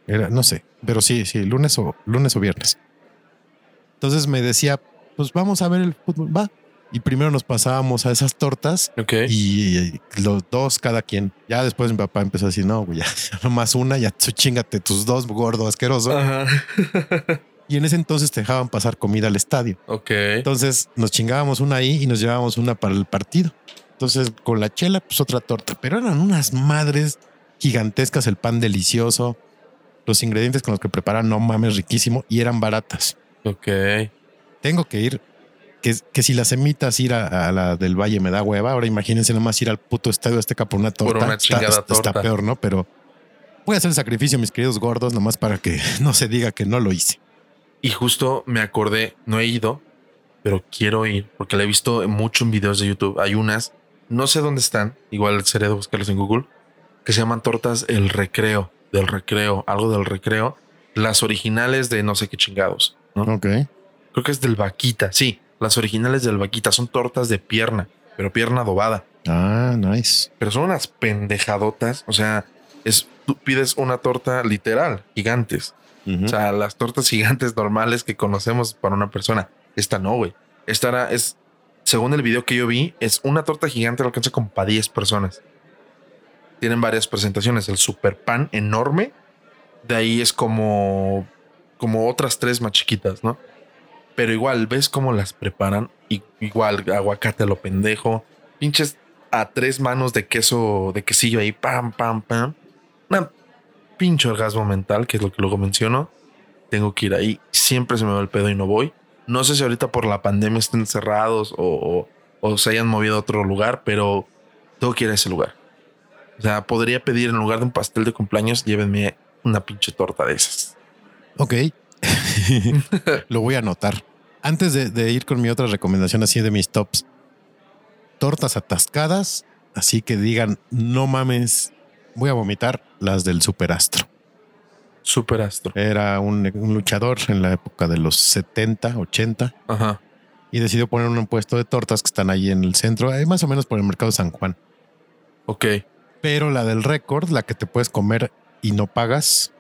Era, no sé, pero sí, sí, lunes o lunes o viernes. Entonces me decía, pues vamos a ver el fútbol, va. Y primero nos pasábamos a esas tortas Ok. y, y los dos cada quien. Ya después mi papá empezó a decir, no, güey, ya nomás una, ya tú chingate tus dos, gordo, asqueroso. Ajá. Y en ese entonces te dejaban pasar comida al estadio. ok. Entonces nos chingábamos una ahí y nos llevábamos una para el partido. Entonces con la chela, pues otra torta, pero eran unas madres gigantescas, el pan delicioso, los ingredientes con los que preparan, no mames, riquísimo y eran baratas. Ok. Tengo que ir, que, que si las semitas ir a, a la del Valle me da hueva, ahora imagínense nomás ir al puto estadio Azteca por una torta. Por una Está- chingada está, está torta. peor, ¿no? Pero voy a hacer el sacrificio, mis queridos gordos, nomás para que no se diga que no lo hice. Y justo me acordé, no he ido, pero quiero ir porque la he visto mucho en videos de YouTube. Hay unas, no sé dónde están, igual seré de buscarlas en Google, que se llaman tortas El Recreo, del Recreo, algo del Recreo. Las originales de no sé qué chingados, ¿no? Ok. Creo que es del Vaquita, sí, las originales del Vaquita son tortas de pierna, pero pierna adobada. Ah, nice. Pero son unas pendejadotas, o sea, es, tú pides una torta literal, gigantes. O sea, las tortas gigantes normales que conocemos para una persona. Esta no, güey. Esta era, es, según el video que yo vi, es una torta gigante que alcanza como para 10 personas. Tienen varias presentaciones. El super pan enorme. De ahí es como, como otras tres más chiquitas, ¿no? Pero igual, ves cómo las preparan. Y, igual, aguacate a lo pendejo. Pinches a tres manos de queso, de quesillo ahí. Pam, pam, pam. Una pinche orgasmo mental, que es lo que luego menciono. Tengo que ir ahí. Siempre se me va el pedo y no voy. No sé si ahorita por la pandemia estén cerrados o, o- o se hayan movido a otro lugar, pero tengo que ir a ese lugar. O sea, podría pedir en lugar de un pastel de cumpleaños, llévenme una pinche torta de esas. Ok. Lo voy a anotar. Antes de, de ir con mi otra recomendación así de mis tops. Tortas atascadas. Así que digan, no mames, voy a vomitar las del superastro. Super astro. Era un, un luchador en la época de los 70, 80 Ajá. y decidió poner un puesto de tortas que están ahí en el centro, ahí más o menos por el mercado de San Juan. Ok. Pero la del récord, la que te puedes comer y no pagas,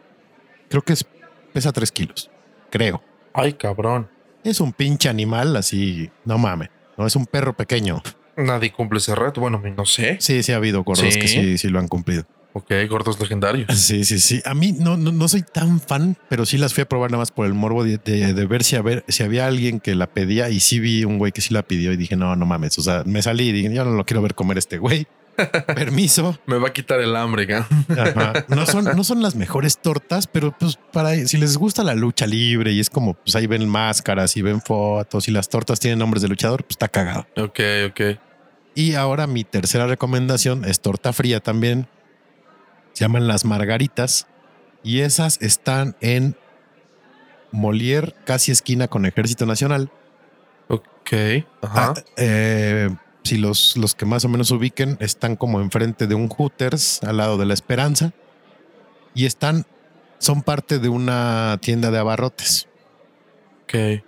creo que es, pesa 3 kilos. Creo. Ay, cabrón. Es un pinche animal así, no mames. No es un perro pequeño. Nadie cumple ese reto. Bueno, no sé. Sí, sí ha habido gordos Sí. que sí, sí lo han cumplido. Ok, gordos legendarios. Sí, sí, sí. A mí no, no, no soy tan fan, pero sí las fui a probar nada más por el morbo de, de- de ver si, a ver si había alguien que la pedía y sí vi un güey que sí la pidió y dije, no, no mames. O sea, me salí y dije, yo no lo quiero ver comer este güey. Permiso. Me va a quitar el hambre, ¿eh? Ajá. No son, no son las mejores tortas, pero pues para si les gusta la lucha libre y es como pues ahí ven máscaras y ven fotos y las tortas tienen nombres de luchador, pues está cagado. Ok, ok. Y ahora mi tercera recomendación es torta fría también. Se llaman las margaritas y esas están en Molière, casi esquina con Ejército Nacional. Ok. Ajá. Ah, eh, si los, los que más o menos ubiquen están como enfrente de un Hooters al lado de la Esperanza y están, son parte de una tienda de abarrotes ok.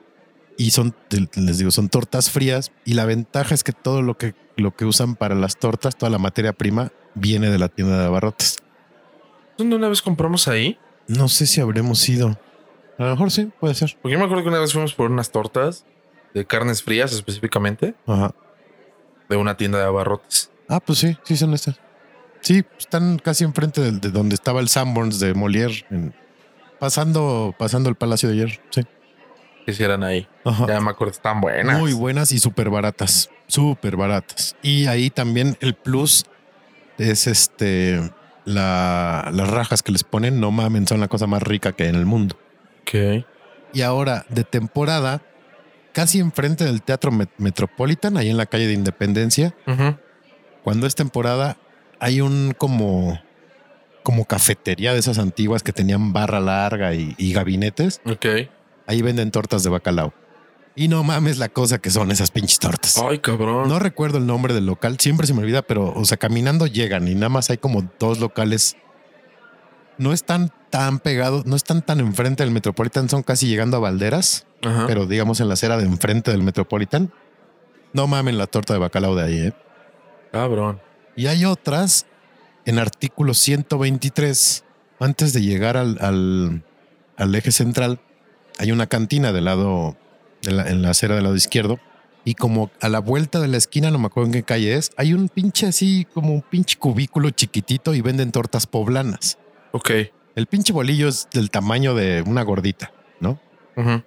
y son, les digo, son tortas frías y la ventaja es que todo lo que, lo que usan para las tortas, toda la materia prima viene de la tienda de abarrotes. ¿Dónde una vez compramos ahí? No sé si habremos ido. A lo mejor sí, puede ser. Porque yo me acuerdo que una vez fuimos por unas tortas de carnes frías específicamente Ajá. de una tienda de abarrotes. Ah, pues sí, sí son estas. Sí, están casi enfrente de, de donde estaba el Sanborns de Molière, en- pasando, pasando el Palacio de Hierro. Sí. Que hicieran ahí. Ajá. Ya me acuerdo, están buenas. Muy buenas y súper baratas. Súper baratas. Y ahí también el plus es este la, las rajas que les ponen. No mamen, son la cosa más rica que hay en el mundo. Ok. Y ahora, de temporada, casi enfrente del Teatro Met- Metropolitan, ahí en la calle de Independencia, cuando es temporada, hay un como, como cafetería de esas antiguas que tenían barra larga y, y gabinetes. Ok. Ahí venden tortas de bacalao. Y no mames la cosa que son esas pinches tortas. Ay, cabrón. No recuerdo el nombre del local, siempre se me olvida, pero, o sea, caminando llegan y nada más hay como dos locales. No están tan pegados, no están tan enfrente del Metropolitan, son casi llegando a Valderas, Ajá. pero digamos en la acera de enfrente del Metropolitan. No mamen la torta de bacalao de ahí, ¿eh? Cabrón. Y hay otras en artículo 123, antes de llegar al, al, al eje central, hay una cantina del lado, la- en la acera del lado izquierdo. Y como a la vuelta de la esquina, no me acuerdo en qué calle es, hay un pinche así, como un pinche cubículo chiquitito y venden tortas poblanas. Ok. El pinche bolillo es del tamaño de una gordita, ¿no?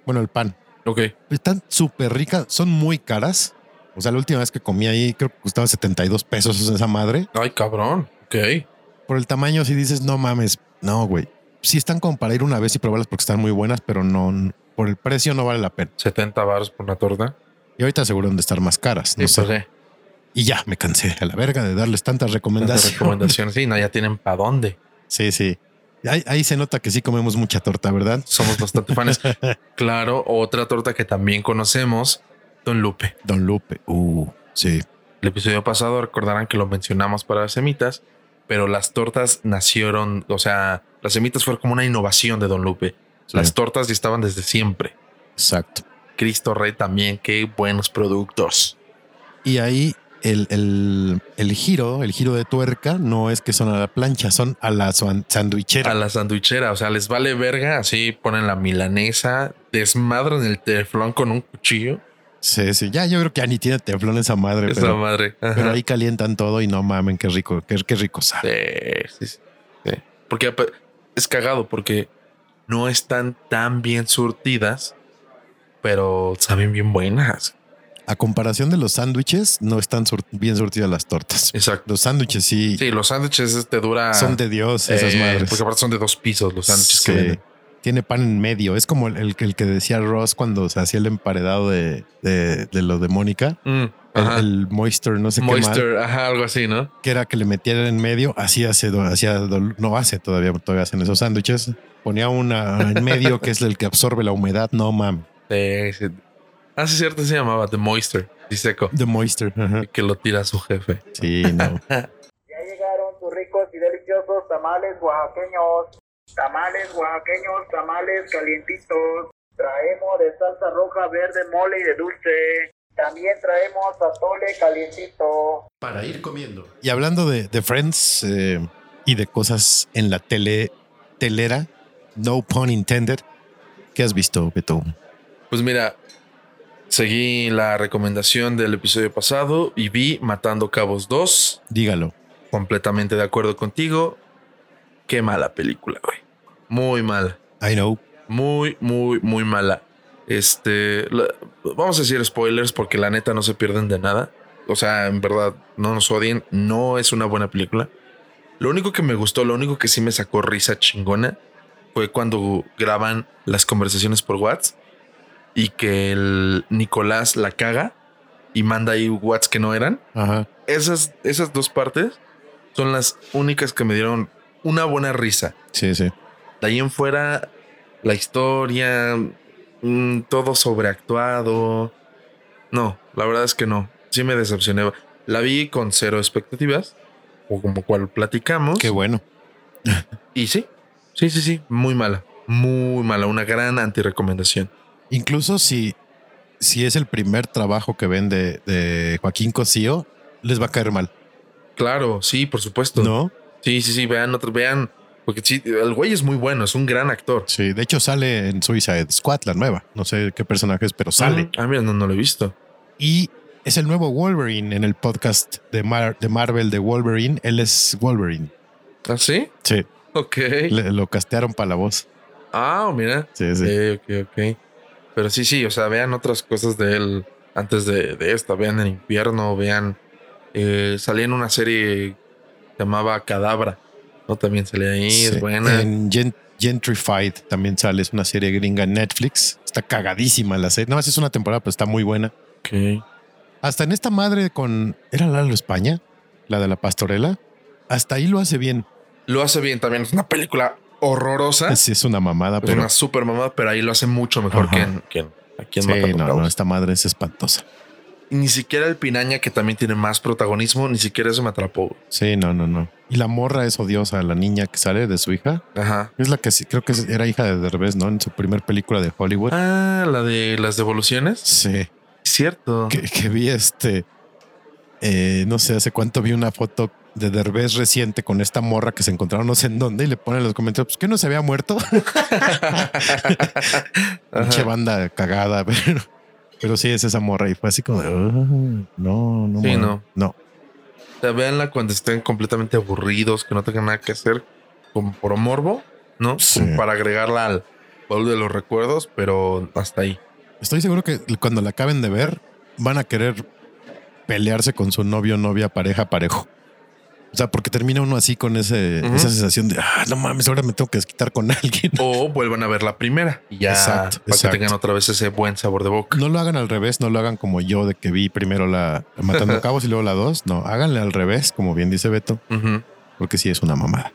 Bueno, el pan. Ok. Están súper ricas, son muy caras. O sea, la última vez que comí ahí, creo que costaba 72 pesos esa madre. Ay, cabrón. Ok. Por el tamaño, si dices, no mames, no, güey. Sí están como para ir una vez y probarlas porque están muy buenas, pero no, por el precio no vale la pena. 70 baros por una torta. Y ahorita seguro de estar más caras, no sé. pues, sí. Y ya, me cansé a la verga de darles tantas recomendaciones. recomendaciones. Sí, no, ya tienen para dónde. Sí, sí. Ahí, ahí se nota que sí comemos mucha torta, ¿verdad? Somos bastante fans. claro, otra torta que también conocemos, Don Lupe. Don Lupe. Uh, sí. El episodio pasado recordarán que lo mencionamos para las semitas, pero las tortas nacieron, o sea, las semitas fueron como una innovación de Don Lupe. Sí. Las tortas ya estaban desde siempre. Exacto. Cristo Rey también, qué buenos productos. Y ahí el, el, el giro, el giro de tuerca, no es que son a la plancha, son a la sandwichera. A la sandwichera, o sea, les vale verga, así ponen la milanesa, desmadran el teflón con un cuchillo. Sí, sí. Ya yo creo que ya ni tiene teflón esa madre, Esa pero, madre. Ajá. pero ahí calientan todo y no mamen, qué rico, qué, qué rico sabe. Sí, sí, sí. Porque apa- es cagado porque no están tan bien surtidas, pero saben bien buenas. A comparación de los sándwiches, no están sur- bien surtidas las tortas. Exacto. Los sándwiches sí, Sí, los sándwiches te dura. son de Dios esas eh, madres. Porque aparte son de dos pisos los sándwiches que venden. Tiene pan en medio. Es como el, el, el que decía Ross cuando se hacía el emparedado de, de, de lo de Mónica. Mm, El, ajá. el moisture, no sé qué más. Moisture, ajá, algo así, ¿no? que era que le metieran en medio, así hace, hacía, no hace todavía, todavía hacen esos sándwiches. Ponía una en medio que es el que absorbe la humedad, no mam, Sí, sí. Ah, sí, cierto, se llamaba The Moisture, y seco. the moisture. ajá. Que lo tira su jefe. Sí, no. Ya llegaron sus ricos y deliciosos tamales oaxaqueños. Tamales oaxaqueños, tamales calientitos. Traemos de salsa roja, verde, mole y de dulce. También traemos atole calientito. Para ir comiendo. Y hablando de, de Friends eh, y de cosas en la tele, telera, no pun intended, ¿qué has visto, Beto? Pues mira, seguí la recomendación del episodio pasado y vi Matando Cabos 2. Dígalo. Completamente de acuerdo contigo. qué mala película, güey. Muy mala. I know. Muy, muy, muy mala. Este, la- vamos a decir spoilers porque la neta no se pierden de nada. O sea, en verdad, no nos odien. No es una buena película. Lo único que me gustó, lo único que sí me sacó risa chingona fue cuando graban las conversaciones por WhatsApp y que el Nicolás la caga y manda ahí WhatsApp que no eran. Ajá. Esas, esas dos partes son las únicas que me dieron una buena risa. Sí, sí. De ahí en fuera, la historia, mm, todo sobreactuado. No, la verdad es que no. Sí me decepcioné. La vi con cero expectativas, o como cual platicamos. Qué bueno. Y sí, sí, sí, sí, muy mala. Muy mala. Una gran antirecomendación. Incluso si, si es el primer trabajo que ven de, de Joaquín Cosío, les va a caer mal. Claro, sí, por supuesto. ¿No? Sí, sí, sí, vean, otro, vean. Porque sí, el güey es muy bueno, es un gran actor. Sí, de hecho sale en Suicide Squad, la nueva. No sé qué personaje es, pero sale. Ah, mira, no, no lo he visto. Y es el nuevo Wolverine en el podcast de, Mar- de Marvel de Wolverine. Él es Wolverine. ¿Ah, sí? Sí, Ok. le- lo castearon para la voz. Ah, mira. Sí, sí. Ok, ok, ok. Pero sí, sí, o sea, vean otras cosas de él antes de, de esta. Vean El Infierno, vean. Eh, salía en una serie que llamaba Cadabra. ¿no? También salía ahí, Sí. es buena. En Gen- Gentrified también sale, es una serie gringa en Netflix. Está cagadísima la serie. Nada más es una temporada, pero está muy buena. Ok. Hasta en esta madre con. ¿Era Lalo España? La de la pastorela. Hasta ahí lo hace bien. Lo hace bien también. Es una película horrorosa. Sí, es una mamada, Es pero. una super mamá, pero ahí lo hace mucho mejor que en, que en- aquí en Sí, no, no, esta madre es espantosa. Y Ni siquiera el Pinaña, que también tiene más protagonismo, ni siquiera eso me atrapó. Sí, no, no, no. Y la morra es odiosa, la niña que sale de su hija. Ajá. Es la que sí, creo que era hija de Derbez, ¿no? En su primer película de Hollywood. Ah, la de las devoluciones. Sí. Cierto. Que, que vi este. eh, no sé hace cuánto vi una foto de Derbez reciente con esta morra que se encontraron no sé en dónde y le ponen en los comentarios, pues que no se había muerto. Pinche banda cagada, pero, pero sí es esa morra y fue así como de, "Ah, no, no, Sí, no. no. O sea, véanla cuando estén completamente aburridos, que no tengan nada que hacer, como por morbo, ¿no? Sí. Como para agregarla al baúl de los recuerdos, pero hasta ahí. Estoy seguro que cuando la acaben de ver van a querer pelearse con su novio, novia, pareja, parejo. O sea, porque termina uno así con ese, esa sensación de, ah, no mames, ahora me tengo que desquitar con alguien. O vuelvan a ver la primera y ya Exacto, para exacto. que tengan otra vez ese buen sabor de boca. No lo hagan al revés, no lo hagan como yo de que vi primero la Matando Cabos y luego la dos. No, háganle al revés, como bien dice Beto, porque sí es una mamada.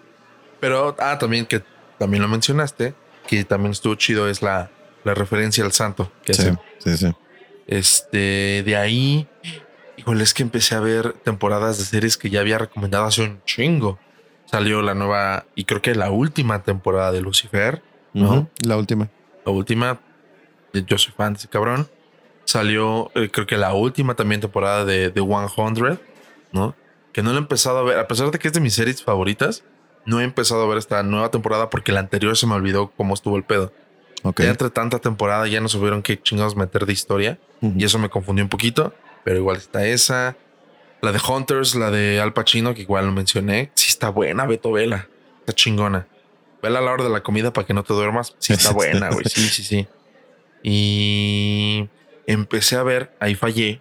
Pero, ah, también que también lo mencionaste, que también estuvo chido, es la, la referencia al santo que Sí, hacen. sí, sí. Este, de ahí, híjole, es que empecé a ver temporadas de series que ya había recomendado hace un chingo. Salió la nueva y creo que la última temporada de Lucifer, ¿no? La última. La última, eh, yo soy fan de ese cabrón. Salió, eh, creo que la última también temporada de The 100, ¿no? Que no lo he empezado a ver, a pesar de que es de mis series favoritas, no he empezado a ver esta nueva temporada porque la anterior se me olvidó cómo estuvo el pedo. Ok. Ya entre tanta temporada ya no supieron qué chingados meter de historia. Y eso me confundió un poquito, pero igual está esa. La de Hunters, la de Al Pacino, que igual lo mencioné. Sí está buena, Beto Vela. Está chingona. Vela a la hora de la comida para que no te duermas. Sí está buena, güey. Sí, sí, sí. Y empecé a ver, ahí fallé.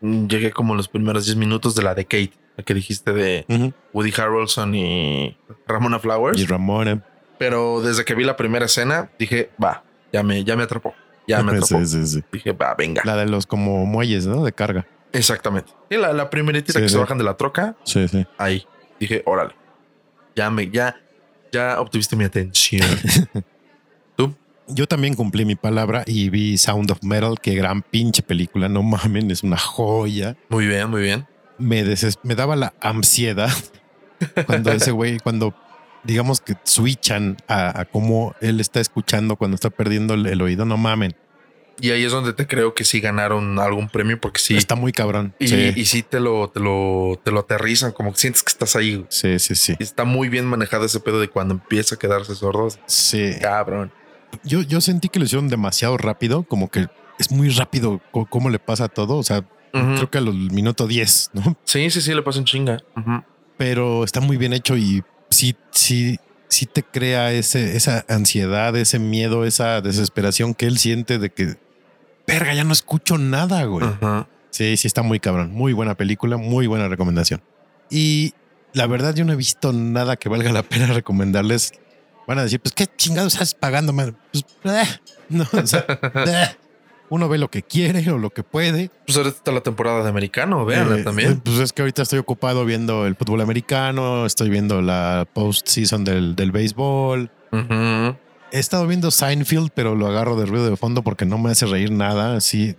Llegué como los primeros 10 minutos de la de Kate, la que dijiste de. Woody Harrelson y Ramona Flowers. Y Ramona. Pero desde que vi la primera escena, dije, va, ya me, ya me atrapó. Ya me atrapó. Sí, sí, sí. Dije, va, venga. La de los como muelles, ¿no? De carga. Exactamente. Y la, la primerita Sí, que se bajan de la troca, Sí, sí. ahí. Dije, órale. Ya me, ya, ya obtuviste mi atención. ¿Tú? Yo también cumplí mi palabra y vi Sound of Metal, qué gran pinche película, no mamen, es una joya. Muy bien, muy bien. Me, me daba la ansiedad cuando ese güey, cuando digamos que switchan a, a cómo él está escuchando cuando está perdiendo el, el oído, no mamen, Y ahí es donde te creo que sí ganaron algún premio porque sí. está muy cabrón. y, sí, y sí te lo, te lo, te lo aterrizan, como que sientes que estás ahí. sí, sí, sí. Está muy bien manejado ese pedo de cuando empieza a quedarse sordo. Sí. Cabrón. Yo, yo sentí que lo hicieron demasiado rápido, como que es muy rápido cómo le pasa todo. O sea, creo que a los minuto 10, ¿no? Sí, sí, sí, le pasa un chinga. Pero está muy bien hecho y sí, sí sí te crea ese, esa ansiedad, ese miedo, esa desesperación que él siente de que, verga, ya no escucho nada, güey. Ajá. Sí, sí, está muy cabrón. Muy buena película, muy buena recomendación. Y la verdad, yo no he visto nada que valga la pena recomendarles. Van a decir, pues qué chingados estás pagando, man. Pues, eh, no, o sea, eh. uno ve lo que quiere o lo que puede. Pues ahorita está la temporada de americano, véanla Eh, también. eh, Pues es que ahorita estoy ocupado viendo el fútbol americano, estoy viendo la post-season del, del béisbol. He estado viendo Seinfeld, pero lo agarro de ruido de fondo porque no me hace reír nada. Así,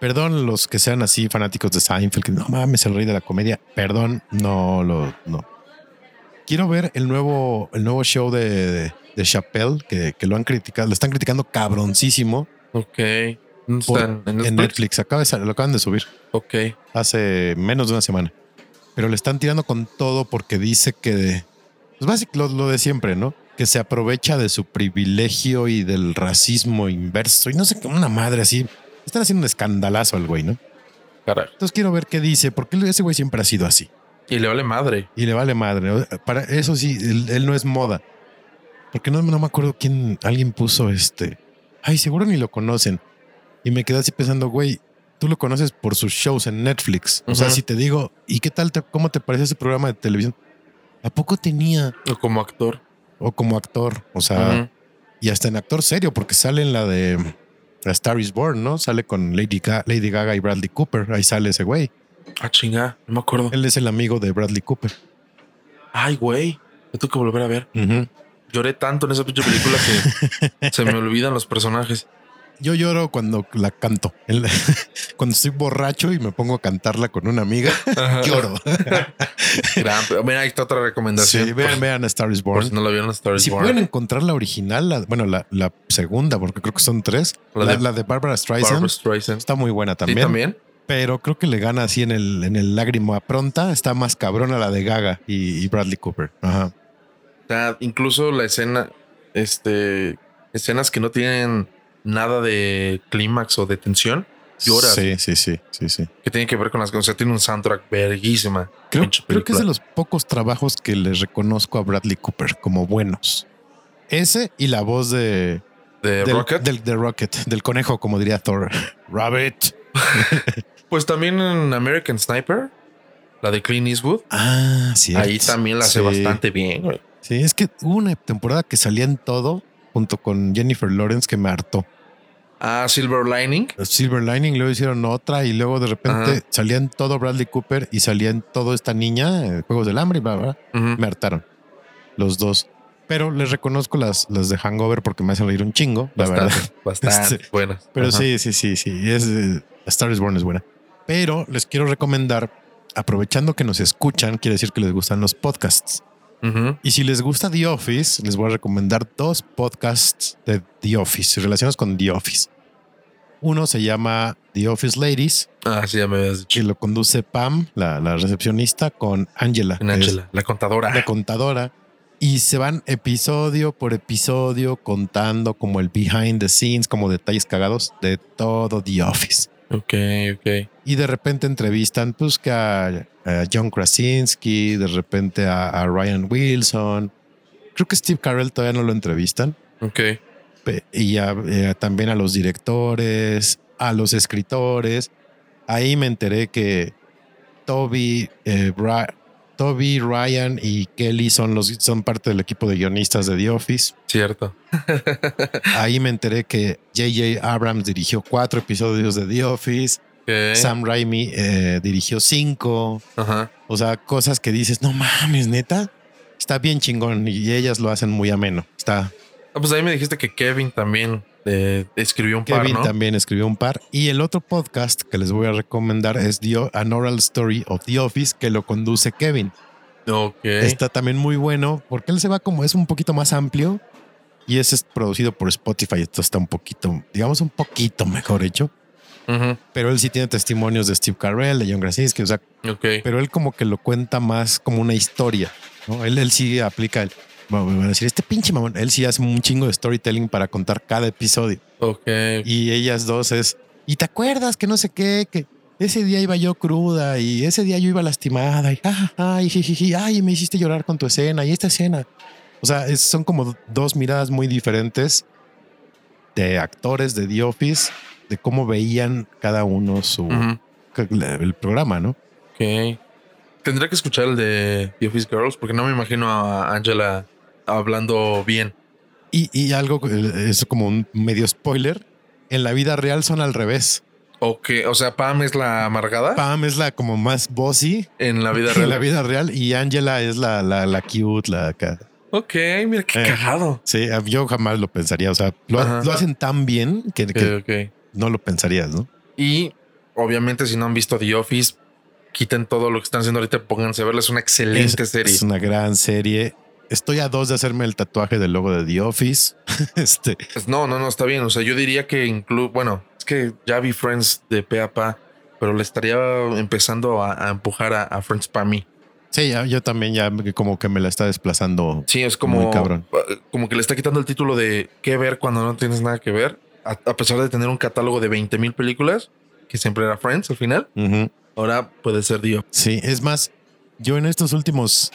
perdón los que sean así fanáticos de Seinfeld, que no mames el rey de la comedia. Perdón, no lo, no. Quiero ver el nuevo, el nuevo show de, de Chappelle que, que lo han criticado, lo están criticando cabroncísimo Ok. ¿En en Netflix? Acaba de lo acaban de subir Ok. hace menos de una semana. Pero le están tirando con todo porque dice que, pues básicamente lo, lo de siempre, ¿no? Que se aprovecha de su privilegio y del racismo inverso y no sé qué, una madre así. Están haciendo un escandalazo al güey, ¿no? Caray. Entonces quiero ver qué dice, porque ese güey siempre ha sido así Y le vale madre. y le vale madre. Para eso sí, él, él no es moda. Porque no, no me acuerdo quién, alguien puso este. Ay, seguro ni lo conocen. Y me quedé así pensando, güey, tú lo conoces por sus shows en Netflix. O sea, si te digo, ¿y qué tal, te, cómo te parece ese programa de televisión? ¿A poco tenía? O como actor. O como actor, o sea, y hasta en actor serio, porque sale en la de Star is Born, ¿no? Sale con Lady, Ga- Lady Gaga y Bradley Cooper. Ahí sale ese güey. Ah, chinga. No me acuerdo. Él es el amigo de Bradley Cooper. Ay, güey. Yo tengo que volver a ver. Lloré tanto en esa pinche película que se me olvidan los personajes. Yo lloro cuando la canto. Cuando estoy borracho y me pongo a cantarla con una amiga, lloro. Gran- Mira, ahí está otra recomendación. Sí, vean, Por- vean A Star is Born. si no la vieron, Star is si Born. pueden encontrar la original, la- bueno, la, la segunda, porque creo que son tres. La La, de- la de Barbara Streisand Streisand. está muy buena Sí, también, también. Pero creo que le gana así en el, en el lágrima pronta. Está más cabrona la de Gaga y, y Bradley Cooper. Ajá. O sea, incluso la escena, este, escenas que no tienen nada de clímax o de tensión, lloras. Sí, sí, sí, sí, sí. Que tienen que ver con las cosas. O sea, tiene un soundtrack verguísima. Creo, creo que es de los pocos trabajos que les reconozco a Bradley Cooper como buenos. Ese y la voz de, de del, Rocket. Del, de Rocket, del conejo, como diría Thor. Rabbit. Pues también en American Sniper, la de Clint Eastwood, Ah, sí. ahí también la hace Sí. bastante bien. güey. Sí, es que hubo una temporada que salía en todo junto con Jennifer Lawrence que me hartó. Ah, Silver Lining. Silver Lining, luego hicieron otra y luego de repente Ajá. salía en todo Bradley Cooper y salía en todo esta niña, eh, Juegos del Hambre y bla, bla, bla. Ujú. Me hartaron los dos. Pero les reconozco las, las de Hangover porque me hacen reír un chingo, la verdad. Bastante, bastante Este, buenas. Pero Ajá. sí, sí, sí, sí. Es, eh, Star is Born es buena. Pero les quiero recomendar, aprovechando que nos escuchan, quiere decir que les gustan los podcasts. Ujú. Y si les gusta The Office, les voy a recomendar dos podcasts de The Office relacionados con The Office. Uno se llama The Office Ladies, Ah, sí, ya me habías dicho. que lo conduce Pam, la, la recepcionista, con Angela, Angela, la contadora. la contadora. Y se van episodio por episodio contando como el behind the scenes, como detalles cagados de todo The Office. Ok, ok. Y de repente entrevistan pues que a, a John Krasinski, de repente a, a Ryan Wilson. Creo que Steve Carell todavía no lo entrevistan. Ok. Y a- eh, también a los directores, a los escritores. Ahí me enteré que Toby, eh, Bra- Toby, Ryan y Kelly son, los, son parte del equipo de guionistas de The Office. Cierto. Ahí me enteré que J.J. Abrams dirigió cuatro episodios de The Office. Sam Raimi eh, dirigió cinco. Ajá. O sea, cosas que dices, no mames, neta. Está bien chingón y ellas lo hacen muy ameno. Está. Ah, pues ahí me dijiste que Kevin también eh, escribió un Kevin par, ¿no? también escribió un par. Y el otro podcast que les voy a recomendar es The, An Oral Story of The Office, que lo conduce Kevin. Está también muy bueno porque él se va como es un poquito más amplio y ese es producido por Spotify. Esto está un poquito, digamos, un poquito mejor hecho. Pero él sí tiene testimonios de Steve Carell, de John Krasinski, o sea, Ok. pero él como que lo cuenta más como una historia. ¿no? Él, él sí aplica el. Bueno, me van a decir, este pinche mamón, él sí hace un chingo de storytelling para contar cada episodio. Ok. Y ellas dos es, ¿y te acuerdas que no sé qué? Que ese día iba yo cruda y ese día yo iba lastimada y y jijiji, ay, me hiciste llorar con tu escena y esta escena. O sea, es- son como dos miradas muy diferentes de actores de The Office, de cómo veían cada uno su el programa, ¿no? Ok. Tendré que escuchar el de The Office Girls porque no me imagino a Angela hablando bien. Y, y algo, es como un medio spoiler, en la vida real son al revés. Ok, o sea, Pam es la amargada Pam es la como más bossy en la vida en real. la vida real y Angela es la, la, la cute, la acá. Ok, mira qué Eh. cagado. Sí, yo jamás lo pensaría. O sea, lo, lo hacen tan bien que, que Ok, ok. no lo pensarías, ¿no? Y obviamente, si no han visto The Office, quiten todo lo que están haciendo ahorita, pónganse a verla. Es una excelente es, serie. es una gran serie. Estoy a dos de hacerme el tatuaje del logo de The Office. este, Pues no, no, no, está bien. O sea, yo diría que incluso, bueno, es que ya vi Friends de pe a pa, pero le estaría empezando a, a empujar a, a Friends para mí. sí, ya- yo también ya como que me la está desplazando. Sí, es como, Muy cabrón. como que le está quitando el título de qué ver cuando no tienes nada que ver, a, a pesar de tener un catálogo de 20 mil películas, que siempre era Friends al final. Ahora puede ser Dio. Sí, es más, yo en estos últimos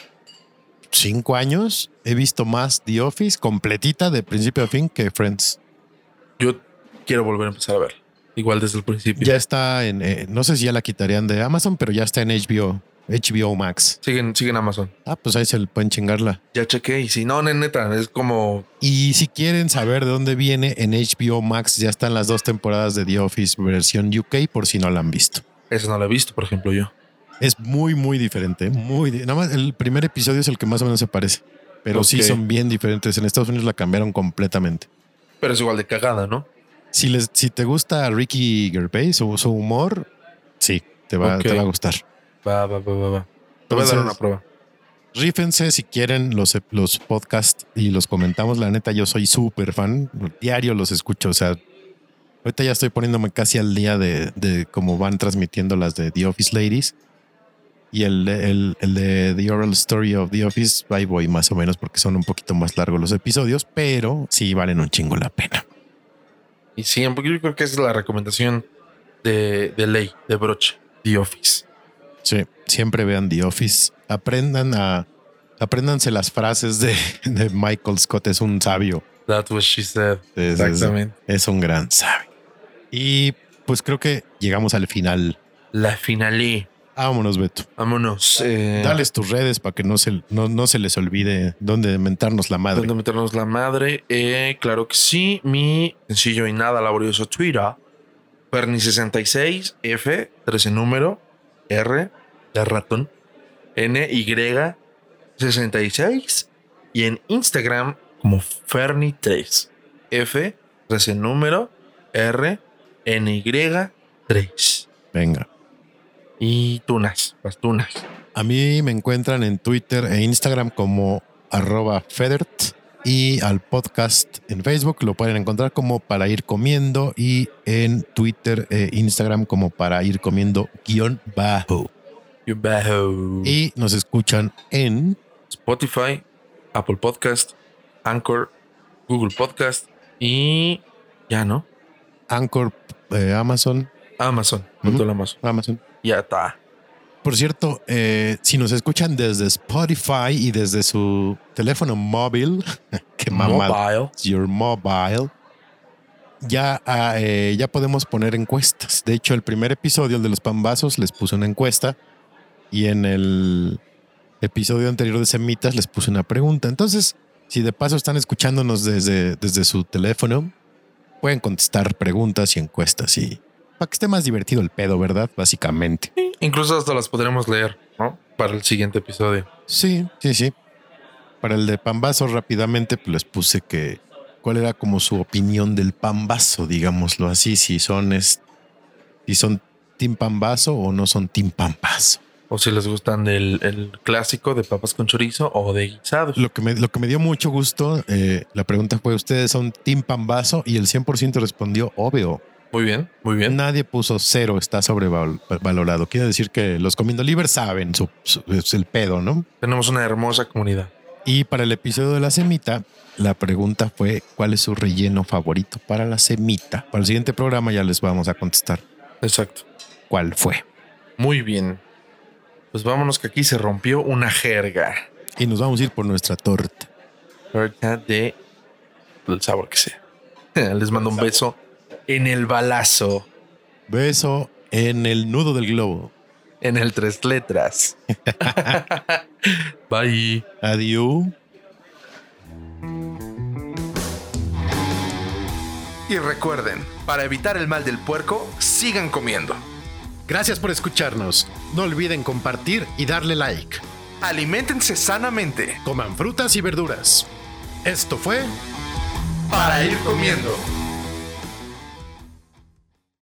cinco años he visto más The Office completita de principio a fin que Friends. Yo quiero volver a empezar a ver. Igual desde el principio. Ya está en, eh, no sé si ya la quitarían de Amazon, pero ya está en HBO, HBO Max. Siguen, siguen Amazon. Ah, pues ahí se le pueden chingarla. Ya chequé. Y si no, ne- neta, es como Y si quieren saber de dónde viene, en HBO Max ya están las dos temporadas de The Office versión UK por si no la han visto. eso no lo he visto, por ejemplo, yo. Es muy, muy diferente. Muy, nada más el primer episodio es el que más o menos se parece. Pero sí son bien diferentes. En Estados Unidos la cambiaron completamente. Pero es igual de cagada, ¿no? Si, les, si te gusta Ricky Gervais o su humor, sí, te va, te va a gustar. Va, va, va, va, va. Te voy a dar una prueba. Rífense si quieren los, los podcasts y los comentamos. La neta, yo soy súper fan. Diario los escucho. O sea, ahorita ya estoy poniéndome casi al día de, de cómo van transmitiendo las de The Office Ladies. Y el, de- el, el de The Oral Story of The Office, ahí voy más o menos porque son un poquito más largos los episodios, pero sí valen un chingo la pena. Y siempre, yo creo que es la recomendación de, de ley, de broche, The Office. Sí, siempre vean The Office. Aprendan a. Apréndanse las frases de, de Michael Scott, es un sabio. That's what she said. Es- es- Exactamente. Es un gran sabio. Y pues creo que llegamos al final. La finalé. Vámonos, Beto. Vámonos. Eh, Dales tus redes para que no se, no, no se les olvide dónde mentarnos la madre. ¿Dónde meternos la madre? Eh, claro que sí. Mi sencillo y nada laborioso Twitter. Ferni66, F, 13 número, R, de ratón, N, Y, 66. Y en Instagram como Ferni3, F, 13 número, R, N, Y, 3. Venga. Y tunas, las tunas. A mí me encuentran en Twitter e Instagram como arroba Federt y al podcast en Facebook lo pueden encontrar como para ir comiendo y en Twitter e Instagram como para ir comiendo guion bajo. Bajo. Y nos escuchan en Spotify, Apple Podcast, Anchor, Google Podcast y ya no. Anchor, eh, Amazon, Amazon, Amazon. Amazon. Ya está. Por cierto, eh, si nos escuchan desde Spotify y desde su teléfono móvil, que mamá, Mobile. your mobile, ya, ah, eh, ya podemos poner encuestas. De hecho, el primer episodio, el de los pambazos, les puse una encuesta y en el episodio anterior de Semitas les puse una pregunta. Entonces, si de paso están escuchándonos desde, desde su teléfono, pueden contestar preguntas y encuestas y para que esté más divertido el pedo, ¿verdad? Básicamente. Incluso hasta las podremos leer, ¿no? Para el siguiente episodio. Sí, sí, sí. Para el de Pambazo rápidamente pues les puse que cuál era como su opinión del Pambazo, digámoslo así, si son es, si son Team Pambazo o no son Team Pambazo. O si les gustan el, el clásico de papas con chorizo o de guisados. Lo que me, lo que me dio mucho gusto, eh, la pregunta fue, ¿ustedes son Team Pambazo? Y el 100% respondió, obvio. Muy bien, muy bien. Nadie puso cero, está sobrevalorado. Quiere decir que los comiendo libre saben su, el pedo, ¿no? Tenemos una hermosa comunidad. Y para el episodio de la semita, la pregunta fue ¿cuál es su relleno favorito para la semita? Para el siguiente programa ya les vamos a contestar Exacto. cuál fue. Muy bien. Pues vámonos que aquí se rompió una jerga. Y nos vamos a ir por nuestra torta. Torta de el sabor que sea. Les mando un beso en el balazo, Beso en el nudo del globo. en el tres letras. Bye. Adiós. Y recuerden, para evitar el mal del puerco, sigan comiendo. Gracias por escucharnos. No olviden compartir y darle like. Aliméntense sanamente Coman frutas y verduras. Esto fue para ir comiendo.